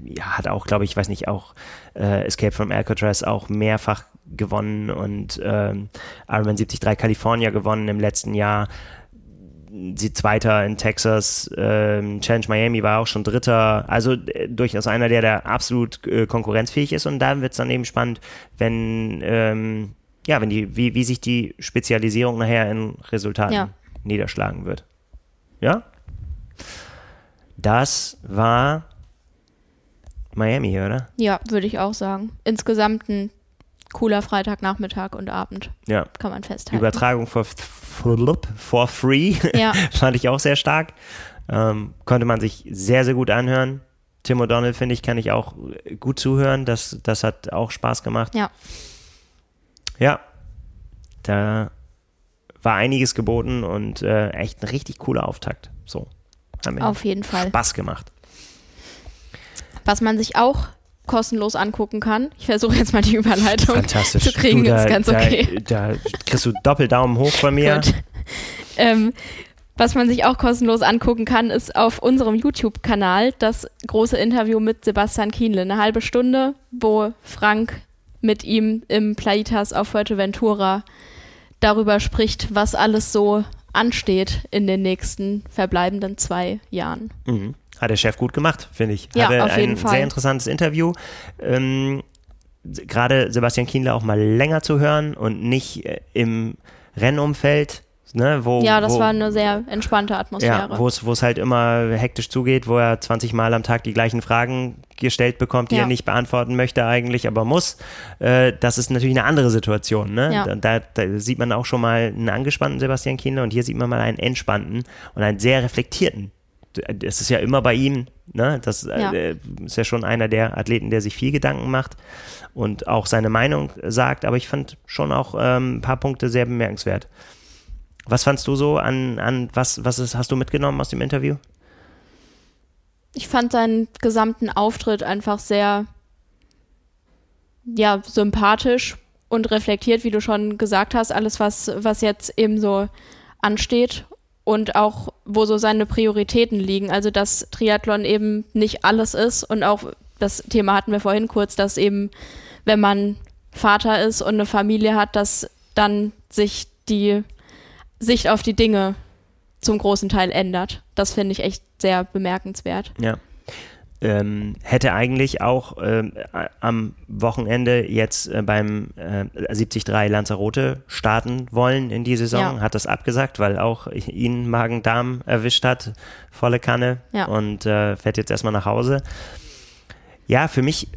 S1: ja, hat auch, glaube ich, weiß nicht, auch äh, Escape from Alcatraz auch mehrfach gewonnen und ähm, Ironman 73 California gewonnen im letzten Jahr sie Zweiter in Texas, ähm, Challenge Miami war auch schon Dritter, also äh, durchaus einer, der da absolut äh, konkurrenzfähig ist und da wird es dann eben spannend, wenn ähm, ja, wenn die, wie, wie sich die Spezialisierung nachher in Resultaten
S2: Ja.
S1: niederschlagen wird. Ja? Das war Miami, oder?
S2: Ja, würde ich auch sagen. Insgesamt ein cooler Freitagnachmittag und Abend,
S1: Ja.
S2: kann man festhalten.
S1: Übertragung for, for free.
S2: Ja.
S1: Fand ich auch sehr stark. Ähm, konnte man sich sehr, sehr gut anhören. Tim O'Donnell, finde ich, kann ich auch gut zuhören. Das, das hat auch Spaß gemacht.
S2: Ja.
S1: Ja. Da war einiges geboten und äh, echt ein richtig cooler Auftakt. So.
S2: Auf jeden Fall.
S1: Spaß gemacht.
S2: Was man sich auch kostenlos angucken kann. Ich versuche jetzt mal die Überleitung
S1: Fantastisch.
S2: zu kriegen,
S1: du, da,
S2: ist ganz okay.
S1: Da, da kriegst du Doppeldaumen hoch von mir.
S2: Ähm, was man sich auch kostenlos angucken kann, ist auf unserem YouTube-Kanal das große Interview mit Sebastian Kienle. Eine halbe Stunde, wo Frank mit ihm im Plaitas auf Fuerteventura darüber spricht, was alles so ansteht in den nächsten verbleibenden zwei Jahren.
S1: Mhm. Hat der Chef gut gemacht, finde ich.
S2: Ja,
S1: Hatte
S2: auf jeden
S1: ein
S2: Fall.
S1: sehr interessantes Interview. Ähm, Gerade Sebastian Kienle auch mal länger zu hören und nicht äh, im Rennumfeld, ne, wo,
S2: Ja, das
S1: wo,
S2: war eine sehr entspannte Atmosphäre.
S1: ja, wo es halt immer hektisch zugeht, wo er 20 Mal am Tag die gleichen Fragen gestellt bekommt, die
S2: Ja.
S1: er nicht beantworten möchte eigentlich, aber muss. Äh, das ist natürlich eine andere Situation. Ne?
S2: Ja.
S1: Da, da, da sieht man auch schon mal einen angespannten Sebastian Kienle und hier sieht man mal einen entspannten und einen sehr reflektierten. Das ist ja immer bei ihm, ne? Das
S2: Ja.
S1: äh, ist ja schon einer der Athleten, der sich viel Gedanken macht und auch seine Meinung sagt, aber ich fand schon auch ähm, ein paar Punkte sehr bemerkenswert. Was fandst du so an, an was, was ist, hast du mitgenommen aus dem Interview?
S2: ich fand seinen gesamten Auftritt einfach sehr ja, sympathisch und reflektiert, wie du schon gesagt hast, alles, was, was jetzt eben so ansteht und auch, wo so seine Prioritäten liegen. Also, dass Triathlon eben nicht alles ist und auch das Thema hatten wir vorhin kurz, dass eben, wenn man Vater ist und eine Familie hat, dass dann sich die Sicht auf die Dinge zum großen Teil ändert. Das finde ich echt sehr bemerkenswert.
S1: Ja. Ähm, hätte eigentlich auch ähm, am Wochenende jetzt äh, beim äh, 73 Lanzarote starten wollen in die Saison,
S2: Ja.
S1: hat das abgesagt, weil auch ihn Magen-Darm erwischt hat, volle Kanne
S2: Ja.
S1: und äh, fährt jetzt erstmal nach Hause. Ja, für mich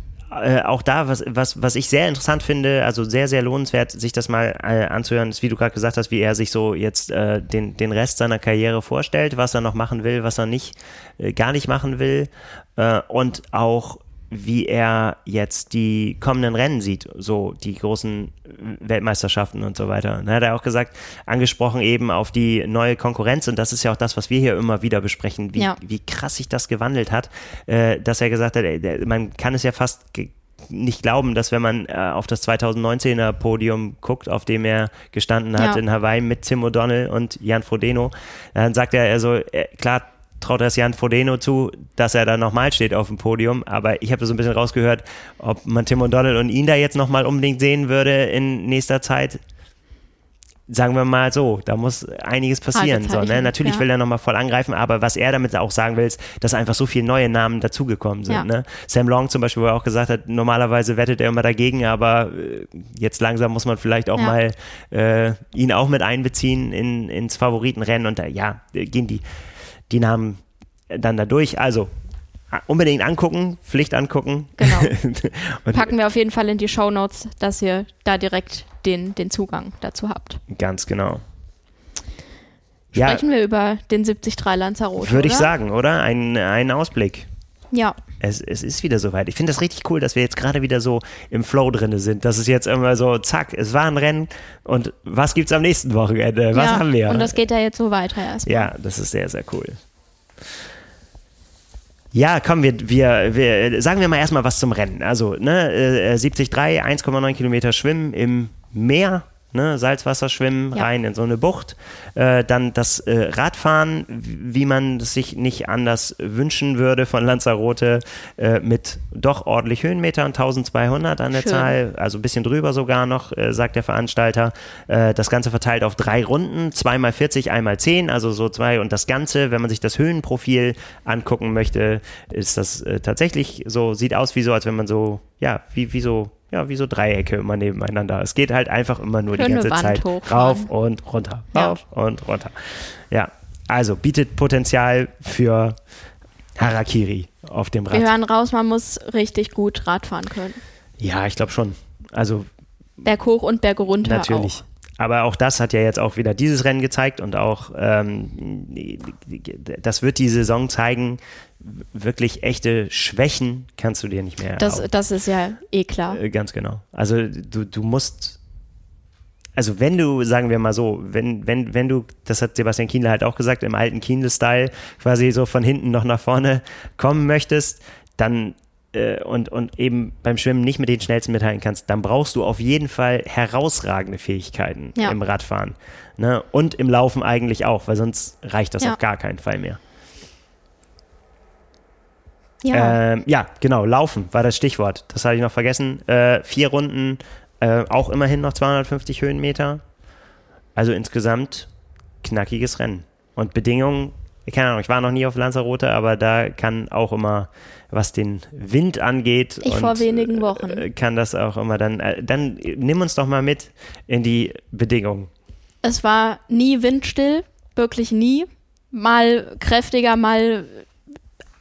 S1: äh, auch da, was, was, was ich sehr interessant finde, also sehr, sehr lohnenswert, sich das mal äh, anzuhören, ist, wie du gerade gesagt hast, wie er sich so jetzt äh, den, den Rest seiner Karriere vorstellt, was er noch machen will, was er nicht, äh, gar nicht machen will. Äh, und auch wie er jetzt die kommenden Rennen sieht, so die großen Weltmeisterschaften und so weiter. Und da hat er auch gesagt, angesprochen eben auf die neue Konkurrenz und das ist ja auch das, was wir hier immer wieder besprechen, wie,
S2: Ja.
S1: wie krass sich das gewandelt hat, äh, dass er gesagt hat, man kann es ja fast nicht glauben, dass wenn man äh, auf das 2019er Podium guckt, auf dem er gestanden hat
S2: Ja.
S1: in Hawaii mit Tim O'Donnell und Jan Frodeno, dann sagt er, also äh, klar traut es Jan Frodeno zu, dass er da nochmal steht auf dem Podium, aber ich habe da so ein bisschen rausgehört, ob man Tim O'Donnell und ihn da jetzt nochmal unbedingt sehen würde in nächster Zeit. Sagen wir mal so, da muss einiges passieren. So, ne? Natürlich
S2: ja.
S1: will er nochmal voll angreifen, aber was er damit auch sagen will, ist, dass einfach so viele neue Namen dazugekommen sind.
S2: Ja.
S1: Ne? Sam Long zum Beispiel, wo er auch gesagt hat, normalerweise wettet er immer dagegen, aber äh, jetzt langsam muss man vielleicht auch
S2: Ja.
S1: mal äh, ihn auch mit einbeziehen in, ins Favoritenrennen und da, ja, äh, gehen die, die Namen dann da durch. Also unbedingt angucken, Pflicht angucken.
S2: Genau. Packen wir auf jeden Fall in die Shownotes, dass ihr da direkt den, den Zugang dazu habt.
S1: ganz genau. Ja,
S2: Sprechen wir über den 73 Lanzarote.
S1: würde ich
S2: oder?
S1: sagen, oder? Ein, ein Ausblick.
S2: Ja.
S1: Es, es ist wieder soweit. Ich finde das richtig cool, dass wir jetzt gerade wieder so im Flow drin sind. Dass es jetzt immer so, zack, es war ein Rennen und was gibt es am nächsten Wochenende? Was
S2: ja.
S1: haben wir?
S2: Und das geht ja jetzt so weiter erstmal.
S1: Ja, das ist sehr, sehr cool. Ja, komm, wir, wir, wir sagen wir mal erstmal was zum Rennen. Also, ne, äh, 73, 1,9 Kilometer Schwimmen im Meer ne, Salzwasserschwimmen
S2: Ja.
S1: rein in so eine Bucht. Äh, dann das äh, Radfahren, wie man es sich nicht anders wünschen würde von Lanzarote, äh, mit doch ordentlich Höhenmetern, 1200 an der
S2: Schön.
S1: Zahl, also ein bisschen drüber sogar noch, äh, sagt der Veranstalter. Äh, das Ganze verteilt auf drei Runden, zweimal 40, einmal 10, also so zwei. Und das Ganze, wenn man sich das Höhenprofil angucken möchte, ist das äh, tatsächlich so, sieht aus wie so, als wenn man so, ja, wie, wie so ja, wie so Dreiecke immer nebeneinander. Es geht halt einfach immer nur die
S2: Schöne
S1: ganze
S2: Wand
S1: Zeit
S2: hochfahren.
S1: rauf und runter,
S2: Ja.
S1: rauf und runter. Ja, also bietet Potenzial für Harakiri auf dem
S2: Wir
S1: Rad.
S2: hören raus, man muss richtig gut Rad fahren können.
S1: Ja, ich glaube schon. Also
S2: Berg hoch und Berg runter
S1: natürlich.
S2: auch.
S1: Aber auch das hat ja jetzt auch wieder dieses Rennen gezeigt und auch ähm, das wird die Saison zeigen. Wirklich echte Schwächen kannst du dir nicht mehr
S2: Das,
S1: erlauben.
S2: das ist ja eh klar.
S1: Äh, Ganz genau. Also du, du musst, also wenn du, sagen wir mal so, wenn, wenn, wenn du, das hat Sebastian Kienle halt auch gesagt, im alten Kienle-Style quasi so von hinten noch nach vorne kommen möchtest, dann äh, und, und eben beim Schwimmen nicht mit den schnellsten mithalten kannst, dann brauchst du auf jeden Fall herausragende Fähigkeiten
S2: Ja.
S1: im Radfahren. Ne? Und im Laufen eigentlich auch, weil sonst reicht das
S2: Ja.
S1: auf gar keinen Fall mehr.
S2: Ja,
S1: Ähm, ja, genau, Laufen war das Stichwort. Das hatte ich noch vergessen. Äh, vier Runden, äh, auch immerhin noch 250 Höhenmeter. Also insgesamt knackiges Rennen. Und Bedingungen, keine Ahnung, ich war noch nie auf Lanzarote, aber da kann auch immer, was den Wind angeht,
S2: Ich vor wenigen Wochen.
S1: äh, kann das auch immer dann, äh, dann nimm uns doch mal mit in die Bedingungen.
S2: es war nie windstill, wirklich nie. Mal kräftiger, mal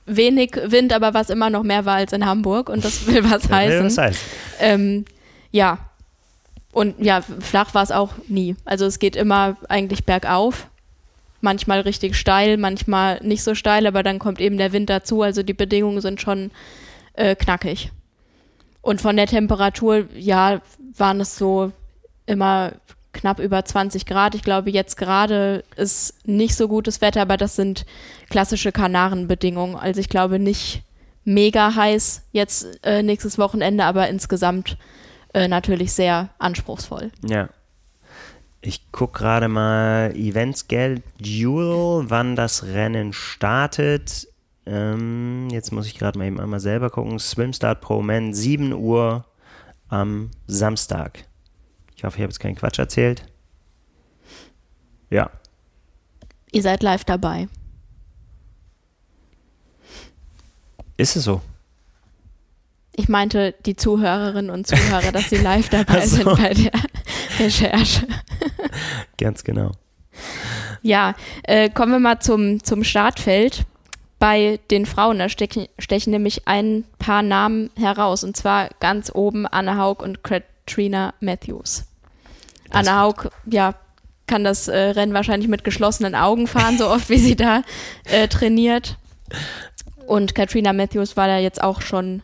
S2: wenig Wind, aber was immer noch mehr war als in Hamburg und das will was heißen.
S1: Was heißt?
S2: Ähm, ja. Und ja, flach war es auch nie. Also es geht immer eigentlich bergauf. Manchmal richtig steil, manchmal nicht so steil, aber dann kommt eben der Wind dazu. Also die Bedingungen sind schon äh, knackig. Und von der Temperatur, ja, waren es so immer knapp über 20 Grad. Ich glaube, jetzt gerade ist nicht so gutes Wetter, aber das sind klassische Kanarenbedingungen. Also ich glaube nicht mega heiß jetzt äh, nächstes Wochenende, aber insgesamt äh, natürlich sehr anspruchsvoll.
S1: Ja. Ich gucke gerade mal Event Schedule, wann das Rennen startet. Ähm, jetzt muss ich gerade mal eben einmal selber gucken. Swimstart Pro Man, 7 Uhr am Samstag. Ich hoffe, ich habe jetzt keinen Quatsch erzählt. Ja,
S2: Ihr seid live dabei.
S1: ist es so?
S2: Ich meinte die Zuhörerinnen und Zuhörer, dass sie live dabei
S1: so.
S2: sind bei der Recherche.
S1: Ganz genau.
S2: Ja, äh, kommen wir mal zum, zum Startfeld. Bei den Frauen, da stechen, stechen nämlich ein paar Namen heraus. Und zwar ganz oben Anne Haug und Katrina Matthews.
S1: Das
S2: Anne Haug, ja, kann das äh, Rennen wahrscheinlich mit geschlossenen Augen fahren, so oft wie sie da äh, trainiert. Und Katrina Matthews war da jetzt auch schon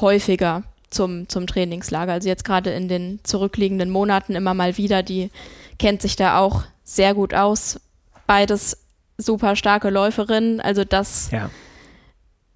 S2: häufiger zum, zum Trainingslager. Also jetzt gerade in den zurückliegenden Monaten immer mal wieder. Die kennt sich da auch sehr gut aus. Beides super starke Läuferinnen. Also das,
S1: Ja.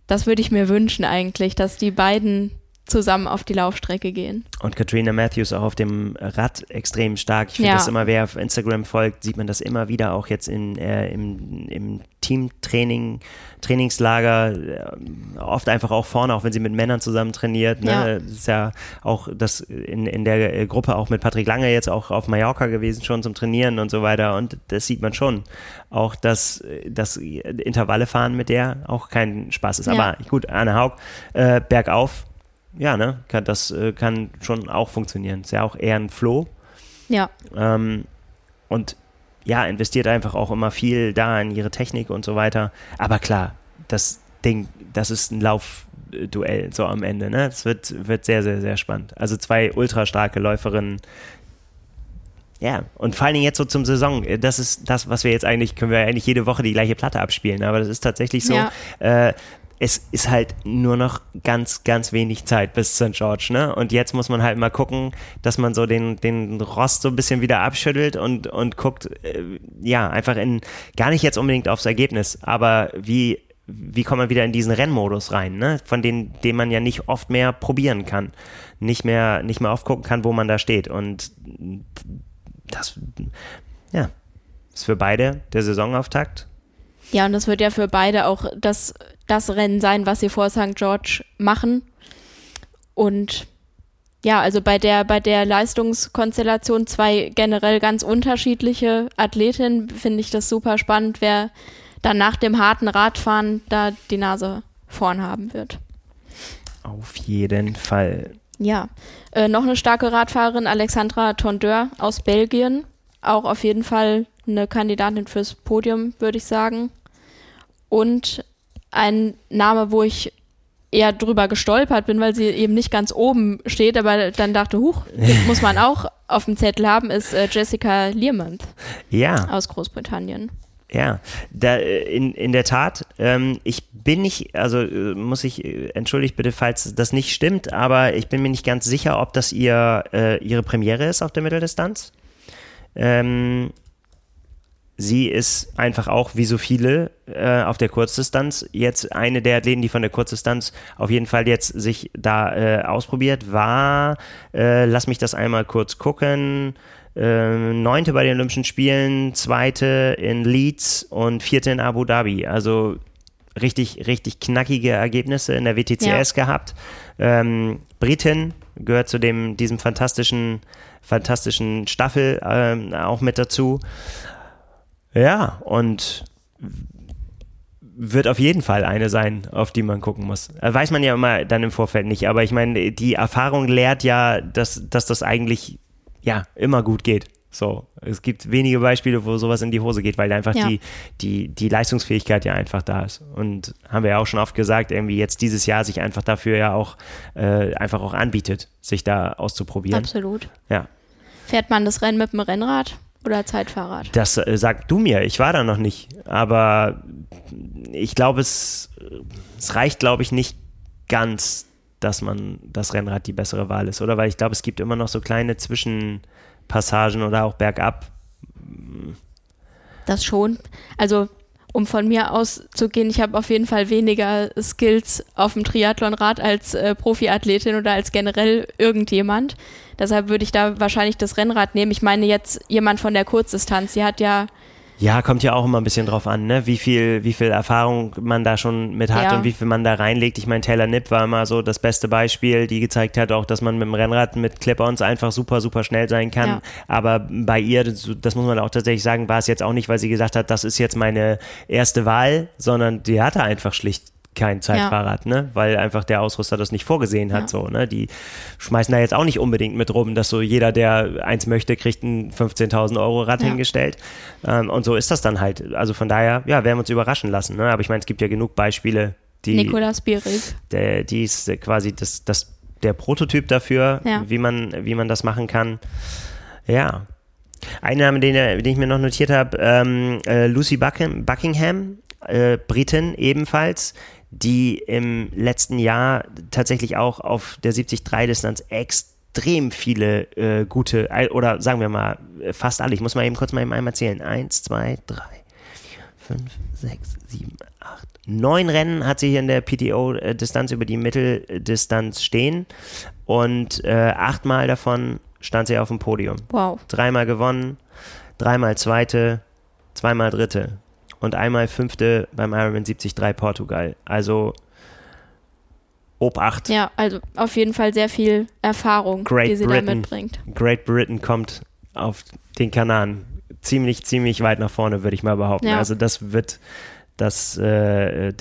S2: das würde ich mir wünschen eigentlich, dass die beiden zusammen auf die Laufstrecke gehen.
S1: Und Katrina Matthews auch auf dem Rad extrem stark. Ich finde
S2: Ja.
S1: das immer, wer auf Instagram folgt, sieht man das immer wieder, auch jetzt in, äh, im, im Teamtraining, Trainingslager, äh, oft einfach auch vorne, auch wenn sie mit Männern zusammen trainiert. Ne?
S2: Ja.
S1: Das ist ja auch das in, in der äh, Gruppe auch mit Patrick Lange jetzt auch auf Mallorca gewesen, schon zum Trainieren und so weiter. Und das sieht man schon. Auch, dass das Intervalle fahren mit der auch kein Spaß ist.
S2: Ja.
S1: Aber gut, Anne Haug, äh, bergauf, ja, ne, kann, das äh, kann schon auch funktionieren. Ist ja auch eher ein Flow.
S2: Ja,
S1: Ähm, und ja, investiert einfach auch immer viel da in ihre Technik und so weiter. Aber klar, das Ding, das ist ein Laufduell so am Ende. Ne? Das wird, wird sehr, sehr, sehr spannend. Also zwei ultra starke Läuferinnen. Ja, und vor allen Dingen jetzt so zum Saison. Das ist das, was wir jetzt eigentlich, können wir eigentlich jede Woche die gleiche Platte abspielen. Aber das ist tatsächlich so.
S2: Ja.
S1: Äh, es ist halt nur noch ganz, ganz wenig Zeit bis St. George, ne? Und jetzt muss man halt mal gucken, dass man so den, den Rost so ein bisschen wieder abschüttelt und, und guckt, äh, ja, einfach in, gar nicht jetzt unbedingt aufs Ergebnis, aber wie, wie kommt man wieder in diesen Rennmodus rein, ne? Von den, den man ja nicht oft mehr probieren kann. Nicht mehr, nicht mehr aufgucken kann, wo man da steht. Und das, ja, ist für beide der Saisonauftakt.
S2: Ja, und das wird ja für beide auch das, das Rennen sein, was sie vor St. George machen. Und ja, also bei der, bei der Leistungskonstellation zwei generell ganz unterschiedliche Athletinnen finde ich das super spannend, wer dann nach dem harten Radfahren da die Nase vorn haben wird.
S1: Auf jeden Fall.
S2: Ja, äh, noch eine starke Radfahrerin, Alexandra Tondeur aus Belgien. Auch auf jeden Fall eine Kandidatin fürs Podium, würde ich sagen. Und ein Name, wo ich eher drüber gestolpert bin, weil sie eben nicht ganz oben steht, aber dann dachte, huch, muss man auch auf dem Zettel haben, ist äh, Jessica Learmonth
S1: Ja.
S2: aus Großbritannien.
S1: Ja, da, äh, in, in der Tat. Ähm, ich bin nicht, also äh, muss ich, entschuldigt bitte, falls das nicht stimmt, aber ich bin mir nicht ganz sicher, ob das ihr, äh, ihre Premiere ist auf der Mitteldistanz. Ähm, sie ist einfach auch, wie so viele, äh, auf der Kurzdistanz jetzt eine der Athleten, die von der Kurzdistanz auf jeden Fall jetzt sich da äh, ausprobiert, war, äh, lass mich das einmal kurz gucken, äh, neunte bei den Olympischen Spielen, zweite in Leeds und vierte in Abu Dhabi. Also richtig, richtig knackige Ergebnisse in der WTCS gehabt. Ähm, Britin gehört zu dem, diesem fantastischen, fantastischen Staffel ähm, auch mit dazu. Ja, und wird auf jeden Fall eine sein, auf die man gucken muss. Äh, Weiß man ja immer dann im Vorfeld nicht, aber ich meine, die Erfahrung lehrt ja, dass, dass das eigentlich ja immer gut geht. So, es gibt wenige Beispiele, wo sowas in die Hose geht, weil einfach
S2: Ja.
S1: die, die, die Leistungsfähigkeit ja einfach da ist. Und haben wir ja auch schon oft gesagt, irgendwie jetzt dieses Jahr sich einfach dafür ja auch äh, einfach auch anbietet, sich da auszuprobieren.
S2: Absolut.
S1: Ja.
S2: Fährt man das Rennen mit dem Rennrad oder Zeitfahrrad?
S1: Das äh, sag du mir, ich war da noch nicht. Aber ich glaube, es, es reicht, glaube ich, nicht ganz, dass man das Rennrad die bessere Wahl ist, oder? Weil ich glaube, es gibt immer noch so kleine Zwischenpassagen oder auch bergab.
S2: Das schon. Also, um von mir auszugehen, ich habe auf jeden Fall weniger Skills auf dem Triathlonrad als äh, Profiathletin oder als generell irgendjemand. Deshalb würde ich da wahrscheinlich das Rennrad nehmen. Ich meine jetzt jemand von der Kurzdistanz, die hat ja,
S1: Ja, kommt ja auch immer ein bisschen drauf an, ne? wie, viel, wie viel Erfahrung man da schon mit hat
S2: Ja.
S1: und wie viel man da reinlegt. Ich meine, Taylor Nipp war immer so das beste Beispiel, die gezeigt hat auch, dass man mit dem Rennrad mit Clip-Ons einfach super, super schnell sein kann.
S2: Ja.
S1: Aber bei ihr, das, das muss man auch tatsächlich sagen, war es jetzt auch nicht, weil sie gesagt hat, das ist jetzt meine erste Wahl, sondern die hatte einfach schlicht kein Zeitfahrrad, ne? Weil einfach der Ausrüster das nicht vorgesehen hat,
S2: Ja.
S1: so, ne? Die schmeißen da jetzt auch nicht unbedingt mit rum, dass so jeder, der eins möchte, kriegt ein 15.000 Euro Rad
S2: Ja.
S1: hingestellt. Ähm, und so ist das dann halt. Also von daher, ja, werden wir uns überraschen lassen, ne? Aber ich meine, es gibt ja genug Beispiele, die,
S2: Nicolas Bierig.
S1: der, die ist quasi das, das, der Prototyp dafür,
S2: Ja.
S1: wie, man, wie man das machen kann. Ja. Ein Name, den, den ich mir noch notiert habe, ähm, äh, Lucy Bucking, Buckingham, äh, Britin ebenfalls, die im letzten Jahr tatsächlich auch auf der 73-Distanz extrem viele äh, gute, äh, oder sagen wir mal, äh, fast alle, ich muss mal eben kurz mal eben einmal zählen. Eins, zwei, drei, fünf, sechs, sieben, acht, neun Rennen hat sie hier in der PTO-Distanz über die Mitteldistanz stehen und äh, achtmal davon stand sie auf dem Podium.
S2: Wow.
S1: Dreimal gewonnen, dreimal Zweite, zweimal Dritte und einmal Fünfte beim Ironman 73 Portugal. Also Ob 8.
S2: Ja, also auf jeden Fall sehr viel Erfahrung,
S1: Great
S2: die sie
S1: Britain.
S2: da mitbringt.
S1: Great Britain kommt auf den Kanaren ziemlich, ziemlich weit nach vorne, würde ich mal behaupten.
S2: Ja.
S1: Also das wird das, äh,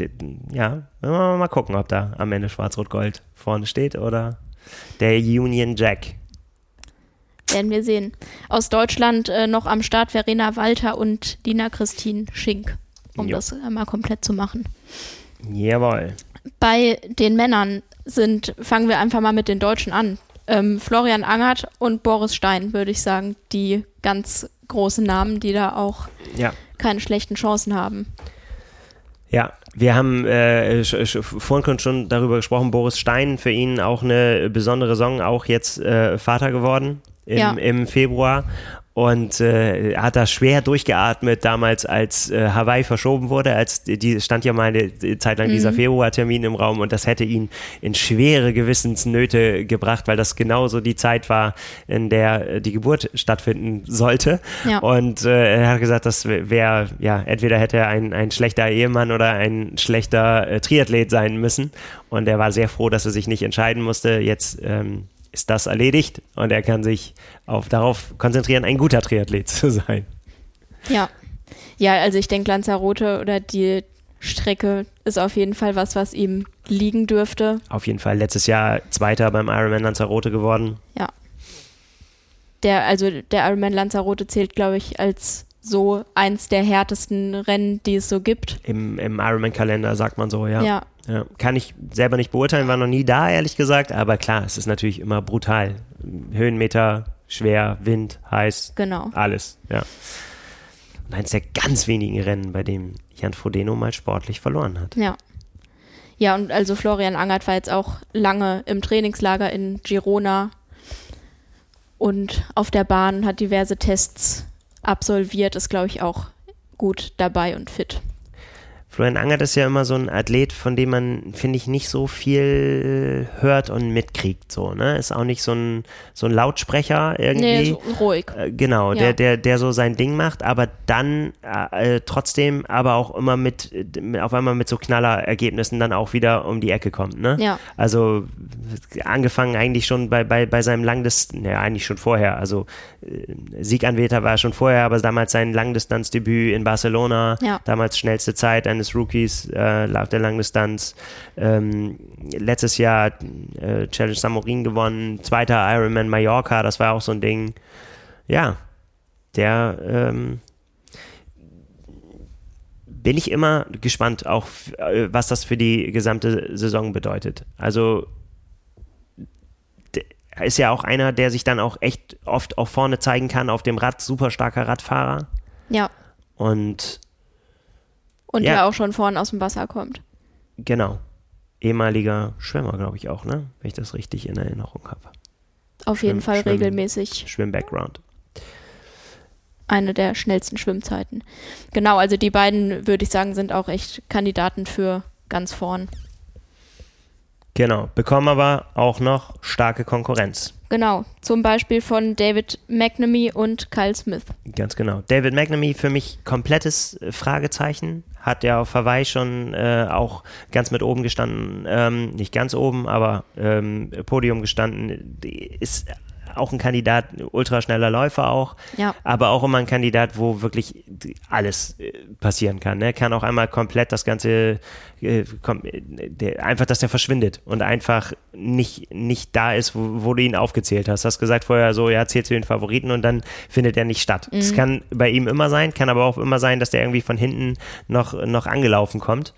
S1: ja, mal gucken, ob da am Ende Schwarz-Rot-Gold vorne steht oder der Union Jack.
S2: Werden wir sehen. Aus Deutschland äh, noch am Start Verena Walter und Dina Christine Schink, um
S1: Jo.
S2: das einmal komplett zu machen.
S1: Jawohl.
S2: Bei den Männern sind, fangen wir einfach mal mit den Deutschen an. Ähm, Florian Angert und Boris Stein, würde ich sagen, die ganz großen Namen, die da auch
S1: Ja.
S2: keine schlechten Chancen haben.
S1: Ja, wir haben äh, vorhin schon darüber gesprochen, Boris Stein, für ihn auch eine besondere Song, auch jetzt äh, Vater geworden im, ja. im Februar und äh, hat da schwer durchgeatmet damals, als äh, Hawaii verschoben wurde, als die stand ja mal eine Zeit lang mhm. dieser Februartermin im Raum und das hätte ihn in schwere Gewissensnöte gebracht, weil das genauso die Zeit war, in der äh, die Geburt stattfinden sollte. Ja. Und äh, er hat gesagt, das wäre, ja, entweder hätte er ein, ein schlechter Ehemann oder ein schlechter äh, Triathlet sein müssen. Und er war sehr froh, dass er sich nicht entscheiden musste. Jetzt ähm, ist das erledigt und er kann sich auf, darauf konzentrieren, ein guter Triathlet zu sein.
S2: Ja. Ja, also ich denke, Lanzarote oder die Strecke ist auf jeden Fall was, was ihm liegen dürfte.
S1: Auf jeden Fall. Letztes Jahr Zweiter beim Ironman Lanzarote geworden.
S2: Ja. Der, also der Ironman Lanzarote zählt, glaube ich, als so eins der härtesten Rennen, die es so gibt.
S1: Im, im Ironman-Kalender sagt man so, ja. Ja, ja, kann ich selber nicht beurteilen, war noch nie da, ehrlich gesagt, aber klar, es ist natürlich immer brutal. Höhenmeter, schwer, Wind, heiß,
S2: genau.
S1: alles, ja. Und eins der ganz wenigen Rennen, bei dem Jan Frodeno mal sportlich verloren hat.
S2: Ja. Ja, und also Florian Angert war jetzt auch lange im Trainingslager in Girona und auf der Bahn hat diverse Tests absolviert, ist, glaube ich, auch gut dabei und fit.
S1: Florian Angert ist ja immer so ein Athlet, von dem man, finde ich, nicht so viel hört und mitkriegt. So, ne? Ist auch nicht so ein, so ein Lautsprecher irgendwie. Nee, so
S2: ruhig.
S1: Äh, genau, ja. der, der, der so sein Ding macht, aber dann äh, trotzdem aber auch immer mit, auf einmal mit so Knallerergebnissen dann auch wieder um die Ecke kommt. Ne?
S2: Ja.
S1: Also angefangen eigentlich schon bei, bei, bei seinem Langdistanz, ja, eigentlich schon vorher. Also äh, Sieganwärter war schon vorher, aber damals sein Langdistanzdebüt in Barcelona, ja. damals schnellste Zeit eines eines Rookies äh, auf der Langdistanz. Ähm, letztes Jahr äh, Challenge Samorin gewonnen, zweiter Ironman Mallorca, das war auch so ein Ding. Ja, der ähm, bin ich immer gespannt, auch äh, was das für die gesamte Saison bedeutet. Also ist ja auch einer, der sich dann auch echt oft auch vorne zeigen kann auf dem Rad, super starker Radfahrer.
S2: Ja.
S1: Und
S2: und ja. der auch schon vorne aus dem Wasser kommt.
S1: Genau. Ehemaliger Schwimmer, glaube ich auch, ne? Wenn ich das richtig in Erinnerung habe.
S2: Auf Schwimm, jeden Fall Schwimm, regelmäßig.
S1: Schwimm-Background.
S2: Eine der schnellsten Schwimmzeiten. Genau, also die beiden, würde ich sagen, sind auch echt Kandidaten für ganz vorn.
S1: Genau, bekommen aber auch noch starke Konkurrenz.
S2: Genau, zum Beispiel von David McNamee und Kyle Smith.
S1: Ganz genau. David McNamee für mich komplettes äh, Fragezeichen. Hat ja auf Hawaii schon äh, auch ganz mit oben gestanden. Ähm, nicht ganz oben, aber ähm, Podium gestanden. Ist auch ein Kandidat, ultraschneller Läufer auch,
S2: ja.
S1: aber auch immer ein Kandidat, wo wirklich alles äh, passieren kann. Ne? Kann auch einmal komplett das Ganze, äh, kom der, einfach, dass der verschwindet und einfach nicht, nicht da ist, wo, wo, du ihn aufgezählt hast. Du hast gesagt vorher so, ja, zählst du den Favoriten und dann findet er nicht statt. Es mhm. kann bei ihm immer sein, kann aber auch immer sein, dass der irgendwie von hinten noch, noch angelaufen kommt.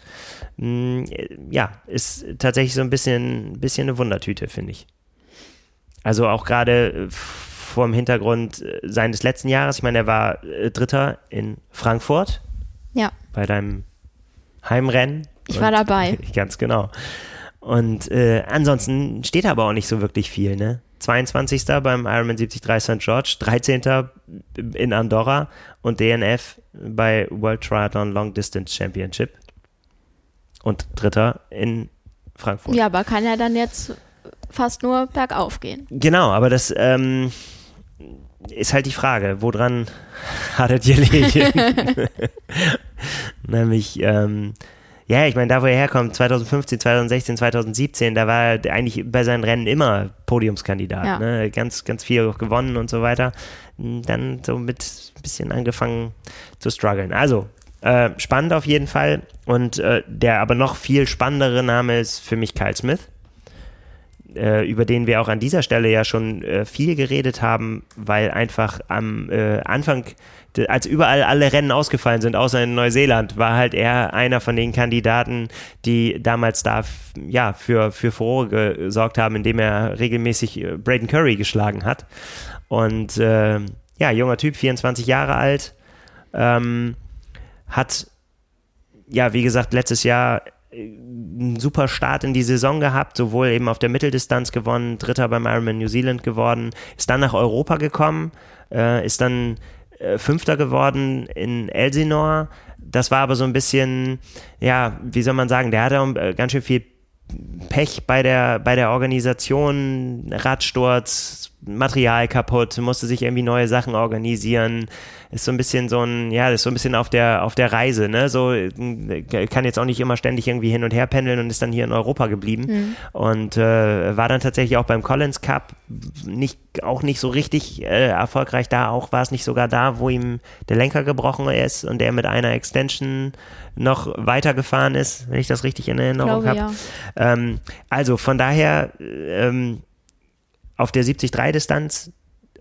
S1: Mm, ja, ist tatsächlich so ein bisschen, bisschen eine Wundertüte, finde ich. Also auch gerade äh, vor dem Hintergrund äh, seines letzten Jahres. Ich meine, er war äh, Dritter in Frankfurt.
S2: Ja.
S1: Bei deinem Heimrennen.
S2: Ich war dabei.
S1: Ganz genau. Und äh, ansonsten steht aber auch nicht so wirklich viel, ne? 22. beim Ironman 73 St. George, 13. in Andorra und DNF bei World Triathlon Long Distance Championship und Dritter in Frankfurt.
S2: Ja, aber kann er dann jetzt fast nur bergauf gehen.
S1: Genau, aber das ähm, ist halt die Frage, woran hat er dir liegen? Nämlich, ähm, ja, ich meine, da wo er herkommt, 2015, 2016, 2017, da war er eigentlich bei seinen Rennen immer Podiumskandidat. Ja. Ne? Ganz, ganz viel gewonnen und so weiter. Dann so mit ein bisschen angefangen zu strugglen. Also, äh, spannend auf jeden Fall. Und äh, der aber noch viel spannendere Name ist für mich Kyle Smith äh, über den wir auch an dieser Stelle ja schon äh, viel geredet haben, weil einfach am äh, Anfang, als überall alle Rennen ausgefallen sind, außer in Neuseeland, war halt er einer von den Kandidaten, die damals da ja für, für Furore gesorgt haben, indem er regelmäßig äh, Braden Curry geschlagen hat. Und äh, ja, junger Typ, 24 Jahre alt, ähm, hat ja, wie gesagt, letztes Jahr einen super Start in die Saison gehabt, sowohl eben auf der Mitteldistanz gewonnen, Dritter beim Ironman New Zealand geworden, ist dann nach Europa gekommen, äh, ist dann äh, Fünfter geworden in Elsinore. Das war aber so ein bisschen, ja, wie soll man sagen, der hatte äh, ganz schön viel Pech bei der, bei der Organisation, Radsturz, Material kaputt, musste sich irgendwie neue Sachen organisieren. Ist so ein bisschen so ein, ja, ist so ein bisschen auf der, auf der Reise, ne? So, äh, kann jetzt auch nicht immer ständig irgendwie hin und her pendeln und ist dann hier in Europa geblieben. Mhm. Und äh, war dann tatsächlich auch beim Collins Cup nicht, auch nicht so richtig äh, erfolgreich da. Auch war es nicht sogar da, wo ihm der Lenker gebrochen ist und er mit einer Extension noch weitergefahren ist, wenn ich das richtig in Erinnerung habe. Ja. Ähm, also von daher, ähm, auf der 70-3-Distanz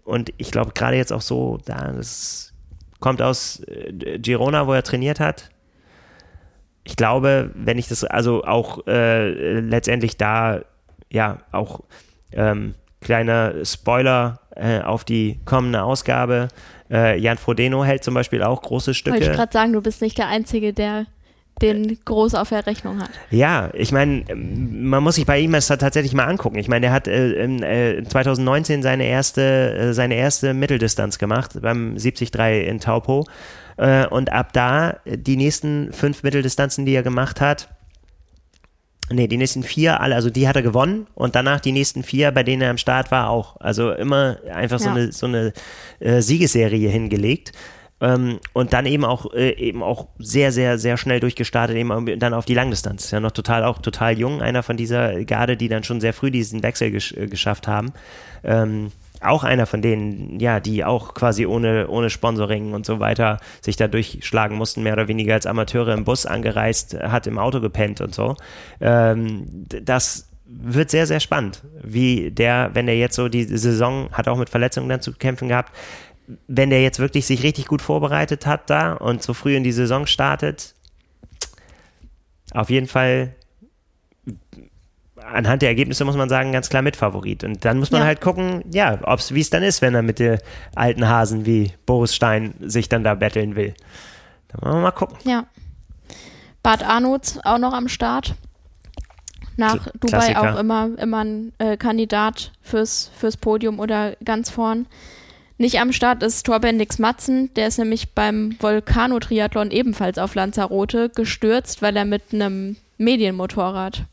S1: und ich glaube gerade jetzt auch so, da das kommt aus äh, Girona, wo er trainiert hat. Ich glaube, wenn ich das, also auch äh, letztendlich da, ja, auch ähm, kleiner Spoiler äh, auf die kommende Ausgabe. Äh, Jan Frodeno hält zum Beispiel auch große Stücke.
S2: Wollte ich gerade sagen, du bist nicht der Einzige, der den groß auf der Rechnung hat.
S1: Ja, ich meine, man muss sich bei ihm das tatsächlich mal angucken. Ich meine, er hat äh, äh, 2019 seine erste, äh, seine erste Mitteldistanz gemacht beim 73 in Taupo. Äh, und ab da, die nächsten fünf Mitteldistanzen, die er gemacht hat, Nee, die nächsten vier, alle, also die hat er gewonnen und danach die nächsten vier, bei denen er am Start war, auch. Also immer einfach ja. so eine, so eine äh, Siegesserie hingelegt. Ähm, und dann eben auch, äh, eben auch sehr, sehr, sehr schnell durchgestartet, eben dann auf die Langdistanz. Ja, noch total, auch total jung, einer von dieser Garde, die dann schon sehr früh diesen Wechsel gesch äh, geschafft haben. Ähm, auch einer von denen, ja, die auch quasi ohne, ohne Sponsoring und so weiter sich da durchschlagen mussten, mehr oder weniger als Amateure im Bus angereist, hat im Auto gepennt und so. Ähm, das wird sehr, sehr spannend, wie der, wenn der jetzt so die Saison hat auch mit Verletzungen dann zu kämpfen gehabt, wenn der jetzt wirklich sich richtig gut vorbereitet hat da und so früh in die Saison startet, auf jeden Fall anhand der Ergebnisse muss man sagen, ganz klar Mitfavorit. Und dann muss man ja. halt gucken, ja, wie es dann ist, wenn er mit den alten Hasen wie Boris Stein sich dann da betteln will. Da wollen wir mal gucken.
S2: Ja. Bad Arnolds auch noch am Start. Nach Dubai Klassiker. auch immer, immer ein äh, Kandidat fürs, fürs Podium oder ganz vorn. Nicht am Start ist Torbendix Matzen, der ist nämlich beim Volcano-Triathlon ebenfalls auf Lanzarote gestürzt, weil er mit einem Medienmotorrad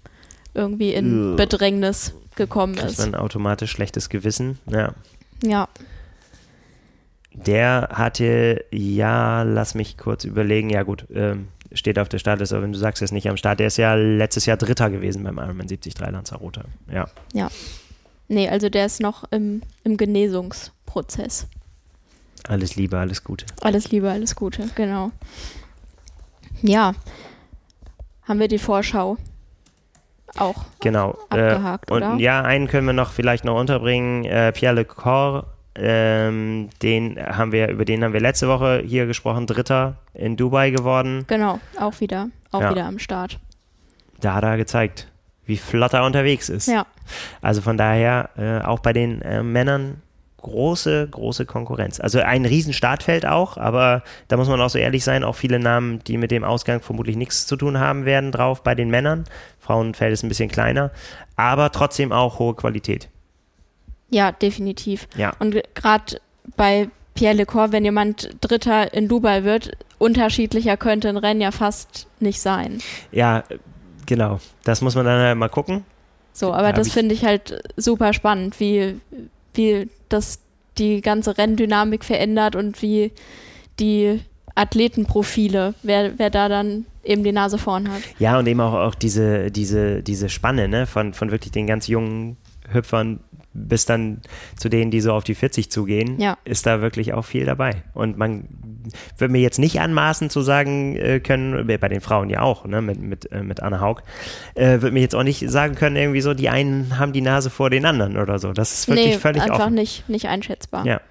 S2: irgendwie in Bedrängnis gekommen Kriegt ist.
S1: man automatisch schlechtes Gewissen, ja.
S2: Ja.
S1: Der hatte, ja, lass mich kurz überlegen, ja gut, ähm, steht auf der Startliste, aber wenn du sagst, er ist nicht am Start, der ist ja letztes Jahr Dritter gewesen beim Ironman 73 Lanzarote, ja.
S2: Ja. Nee, also der ist noch im, im Genesungs- Prozess.
S1: Alles Liebe, alles Gute.
S2: Alles Liebe, alles Gute, genau. Ja, haben wir die Vorschau auch
S1: genau.
S2: Äh, abgehakt,
S1: äh, und
S2: oder?
S1: ja, einen können wir noch vielleicht noch unterbringen. Äh, Pierre Lecor, ähm, den haben wir, über den haben wir letzte Woche hier gesprochen, Dritter in Dubai geworden.
S2: Genau, auch wieder, auch ja. wieder am Start.
S1: Da hat er gezeigt, wie flott er unterwegs ist.
S2: Ja.
S1: Also von daher, äh, auch bei den äh, Männern große, große Konkurrenz. Also ein riesen Startfeld auch, aber da muss man auch so ehrlich sein, auch viele Namen, die mit dem Ausgang vermutlich nichts zu tun haben werden, drauf bei den Männern. Frauenfeld ist ein bisschen kleiner, aber trotzdem auch hohe Qualität.
S2: Ja, definitiv.
S1: Ja.
S2: Und gerade bei Pierre Lecor, wenn jemand Dritter in Dubai wird, unterschiedlicher könnte ein Rennen ja fast nicht sein.
S1: Ja, genau. Das muss man dann halt mal gucken.
S2: So, aber da das finde ich halt super spannend, wie, wie das die ganze Renndynamik verändert und wie die Athletenprofile, wer, wer da dann eben die Nase vorn hat.
S1: Ja, und eben auch, auch diese, diese, diese Spanne, ne, von, von wirklich den ganz jungen Hüpfern bis dann zu denen, die so auf die 40 zugehen,
S2: ja.
S1: ist da wirklich auch viel dabei. Und man würde mir jetzt nicht anmaßen zu sagen äh, können, bei den Frauen ja auch, ne, mit, mit, äh, mit Anna Haug, äh, würde mir jetzt auch nicht sagen können, irgendwie so, die einen haben die Nase vor den anderen oder so. Das ist wirklich nee, völlig
S2: einfach
S1: offen.
S2: nicht, nicht einschätzbar.
S1: Ja.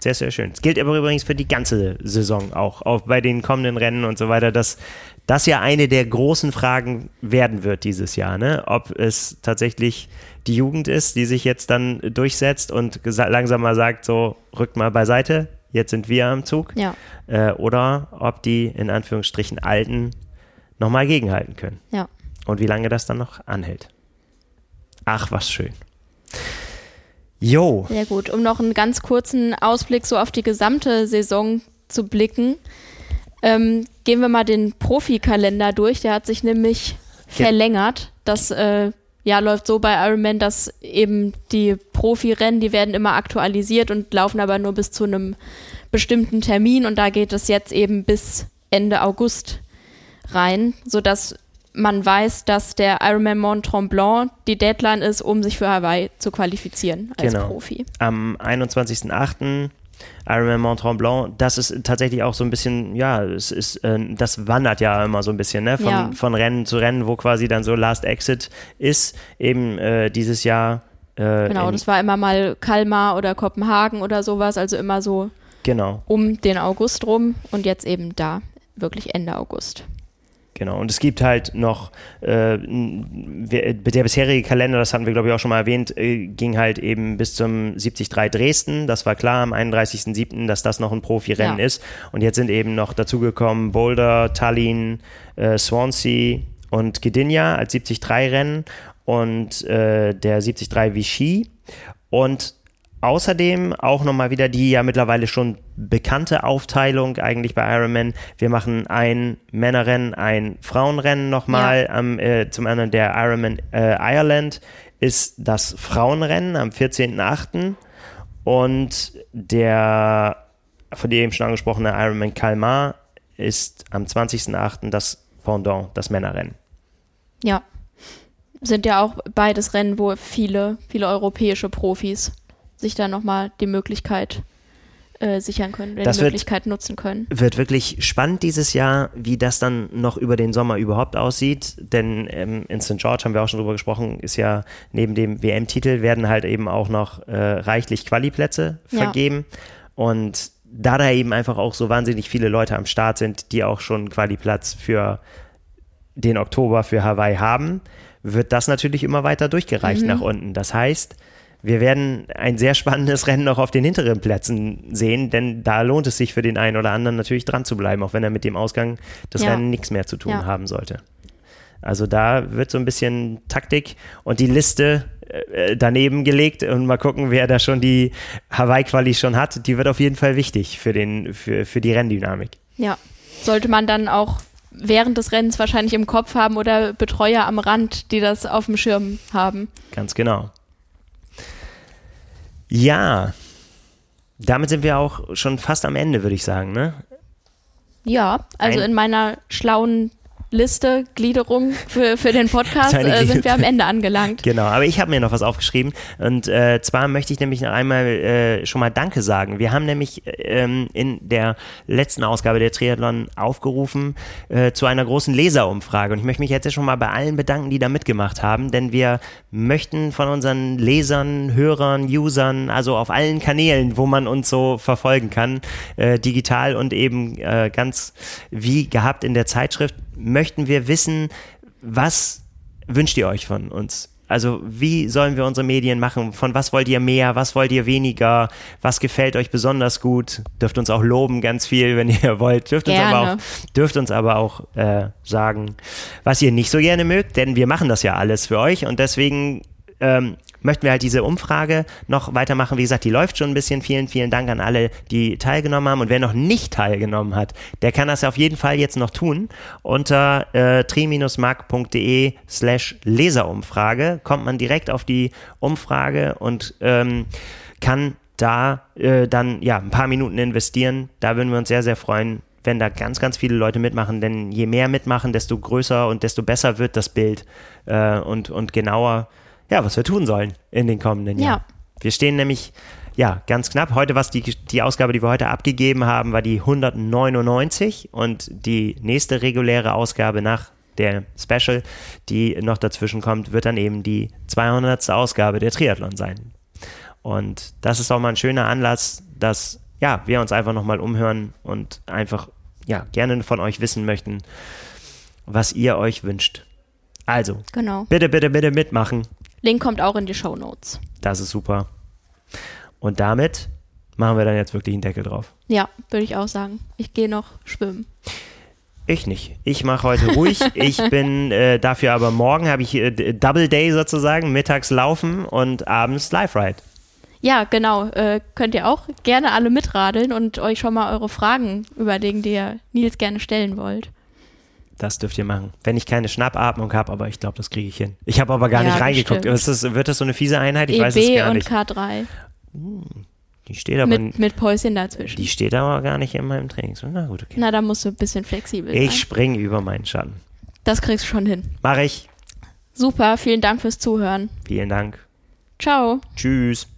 S1: Sehr, sehr schön. Es gilt aber übrigens für die ganze Saison auch, auch bei den kommenden Rennen und so weiter, dass das ja eine der großen Fragen werden wird dieses Jahr, ne? Ob es tatsächlich die Jugend ist, die sich jetzt dann durchsetzt und langsam mal sagt, so rückt mal beiseite, jetzt sind wir am Zug.
S2: Ja.
S1: Äh, oder ob die in Anführungsstrichen Alten nochmal gegenhalten können.
S2: Ja.
S1: Und wie lange das dann noch anhält. Ach, was schön. Jo.
S2: Sehr gut. Um noch einen ganz kurzen Ausblick so auf die gesamte Saison zu blicken, ähm, gehen wir mal den Profikalender durch. Der hat sich nämlich verlängert. Das äh, ja, läuft so bei Ironman, dass eben die Profirennen, die werden immer aktualisiert und laufen aber nur bis zu einem bestimmten Termin und da geht es jetzt eben bis Ende August rein, sodass man weiß, dass der Ironman Mont Tremblant die Deadline ist, um sich für Hawaii zu qualifizieren als
S1: Genau.
S2: Profi.
S1: am 21.08. Ironman Mont Tremblant, das ist tatsächlich auch so ein bisschen, ja, es ist, äh, das wandert ja immer so ein bisschen, ne? Von,
S2: Ja.
S1: von Rennen zu Rennen, wo quasi dann so Last Exit ist. Eben äh, dieses Jahr. Äh,
S2: Genau, das war immer mal Kalmar oder Kopenhagen oder sowas, also immer so
S1: genau,
S2: um den August rum und jetzt eben da, wirklich Ende August.
S1: Genau. Und es gibt halt noch, äh, der bisherige Kalender, das hatten wir glaube ich auch schon mal erwähnt, äh, ging halt eben bis zum 73 Dresden. Das war klar am 31.07., dass das noch ein Profirennen
S2: Ja.
S1: ist. Und jetzt sind eben noch dazugekommen Boulder, Tallinn, äh, Swansea und Gdynia als 73-Rennen und äh, der 73 Vichy. Und außerdem auch nochmal wieder die ja mittlerweile schon bekannte Aufteilung eigentlich bei Ironman. Wir machen ein Männerrennen, ein Frauenrennen nochmal. Am, äh, zum anderen der Ironman äh, Ireland ist das Frauenrennen am 14.08. Und der von dir eben schon angesprochene Ironman Kalmar ist am 20.08. das Pendant, das Männerrennen.
S2: Ja. Sind ja auch beides Rennen, wo viele, viele europäische Profis sich da nochmal die Möglichkeit äh, sichern können, oder
S1: Das
S2: die
S1: wird-
S2: Möglichkeit nutzen können.
S1: Wird wirklich spannend dieses Jahr, wie das dann noch über den Sommer überhaupt aussieht. Denn ähm, in St. George haben wir auch schon drüber gesprochen, ist ja neben dem WM-Titel werden halt eben auch noch äh, reichlich Quali-Plätze
S2: Ja.
S1: vergeben. Und da da eben einfach auch so wahnsinnig viele Leute am Start sind, die auch schon einen Quali-Platz für den Oktober für Hawaii haben, wird das natürlich immer weiter durchgereicht nach unten. Das heißt, wir werden ein sehr spannendes Rennen noch auf den hinteren Plätzen sehen, denn da lohnt es sich für den einen oder anderen natürlich dran zu bleiben, auch wenn er mit dem Ausgang des
S2: Ja.
S1: Rennen nichts mehr zu tun
S2: Ja.
S1: haben sollte. Also da wird so ein bisschen Taktik und die Liste äh, daneben gelegt und mal gucken, wer da schon die Hawaii-Quali schon hat. Die wird auf jeden Fall wichtig für, den, für, für die Renndynamik.
S2: Ja. Sollte man dann auch während des Rennens wahrscheinlich im Kopf haben oder Betreuer am Rand, die das auf dem Schirm haben.
S1: Ganz genau. Ja, damit sind wir auch schon fast am Ende, würde ich sagen. Ne?
S2: Ja, also
S1: Ein-
S2: in meiner schlauen Liste, Gliederung für, für den Podcast äh, sind wir am Ende angelangt.
S1: Genau, aber ich habe mir noch was aufgeschrieben und äh, zwar möchte ich nämlich noch einmal äh, schon mal Danke sagen. Wir haben nämlich ähm, in der letzten Ausgabe der Triathlon aufgerufen äh, zu einer großen Leserumfrage und ich möchte mich jetzt schon mal bei allen bedanken, die da mitgemacht haben, denn wir möchten von unseren Lesern, Hörern, Usern, also auf allen Kanälen, wo man uns so verfolgen kann, äh, digital und eben äh, ganz wie gehabt in der Zeitschrift, möchten wir wissen, was wünscht ihr euch von uns? Also wie sollen wir unsere Medien machen? Von was wollt ihr mehr? Was wollt ihr weniger? Was gefällt euch besonders gut? Dürft uns auch loben ganz viel, wenn ihr wollt. Dürft uns aber
S2: Gerne.
S1: auch, dürft uns aber auch äh, sagen, was ihr nicht so gerne mögt, denn wir machen das ja alles für euch und deswegen ähm, möchten wir halt diese Umfrage noch weitermachen. Wie gesagt, die läuft schon ein bisschen. Vielen, vielen Dank an alle, die teilgenommen haben. Und wer noch nicht teilgenommen hat, der kann das auf jeden Fall jetzt noch tun. Unter äh, tri-mark.de slash Leserumfrage kommt man direkt auf die Umfrage und ähm, kann da äh, dann ja ein paar Minuten investieren. Da würden wir uns sehr, sehr freuen, wenn da ganz, ganz viele Leute mitmachen. Denn je mehr mitmachen, desto größer und desto besser wird das Bild äh, und, und genauer, ja, was wir tun sollen in den kommenden
S2: Ja.
S1: Jahren. Wir stehen nämlich, ja, ganz knapp. Heute, was die, die Ausgabe, die wir heute abgegeben haben, war die 199 und die nächste reguläre Ausgabe nach der Special, die noch dazwischen kommt, wird dann eben die 200. Ausgabe der Triathlon sein. Und das ist auch mal ein schöner Anlass, dass ja, wir uns einfach nochmal umhören und einfach ja, gerne von euch wissen möchten, was ihr euch wünscht. Also,
S2: Genau.
S1: bitte, bitte, bitte mitmachen.
S2: Link kommt auch in die Show Notes.
S1: Das ist super. Und damit machen wir dann jetzt wirklich einen Deckel drauf.
S2: Ja, würde ich auch sagen. Ich gehe noch schwimmen.
S1: Ich nicht. Ich mache heute ruhig. Ich bin äh, dafür aber morgen habe ich äh, Double Day sozusagen, mittags laufen und abends Live Ride.
S2: Ja, genau. Äh, könnt ihr auch gerne alle mitradeln und euch schon mal eure Fragen überlegen, die ihr Nils gerne stellen wollt.
S1: Das dürft ihr machen. Wenn ich keine Schnappatmung habe, aber ich glaube, das kriege ich hin. Ich habe aber gar
S2: Ja,
S1: nicht reingeguckt. das, wird das so eine fiese Einheit? Ich
S2: EB
S1: weiß es gar
S2: E und
S1: nicht.
S2: K3.
S1: Die steht aber,
S2: Mit, mit Päuschen dazwischen.
S1: die steht aber gar nicht in meinem Training. Na gut, okay.
S2: Na, da musst du ein bisschen flexibel sein.
S1: Ich springe über meinen Schatten.
S2: Das kriegst du schon hin.
S1: Mache ich.
S2: Super, vielen Dank fürs Zuhören.
S1: Vielen Dank.
S2: Ciao.
S1: Tschüss.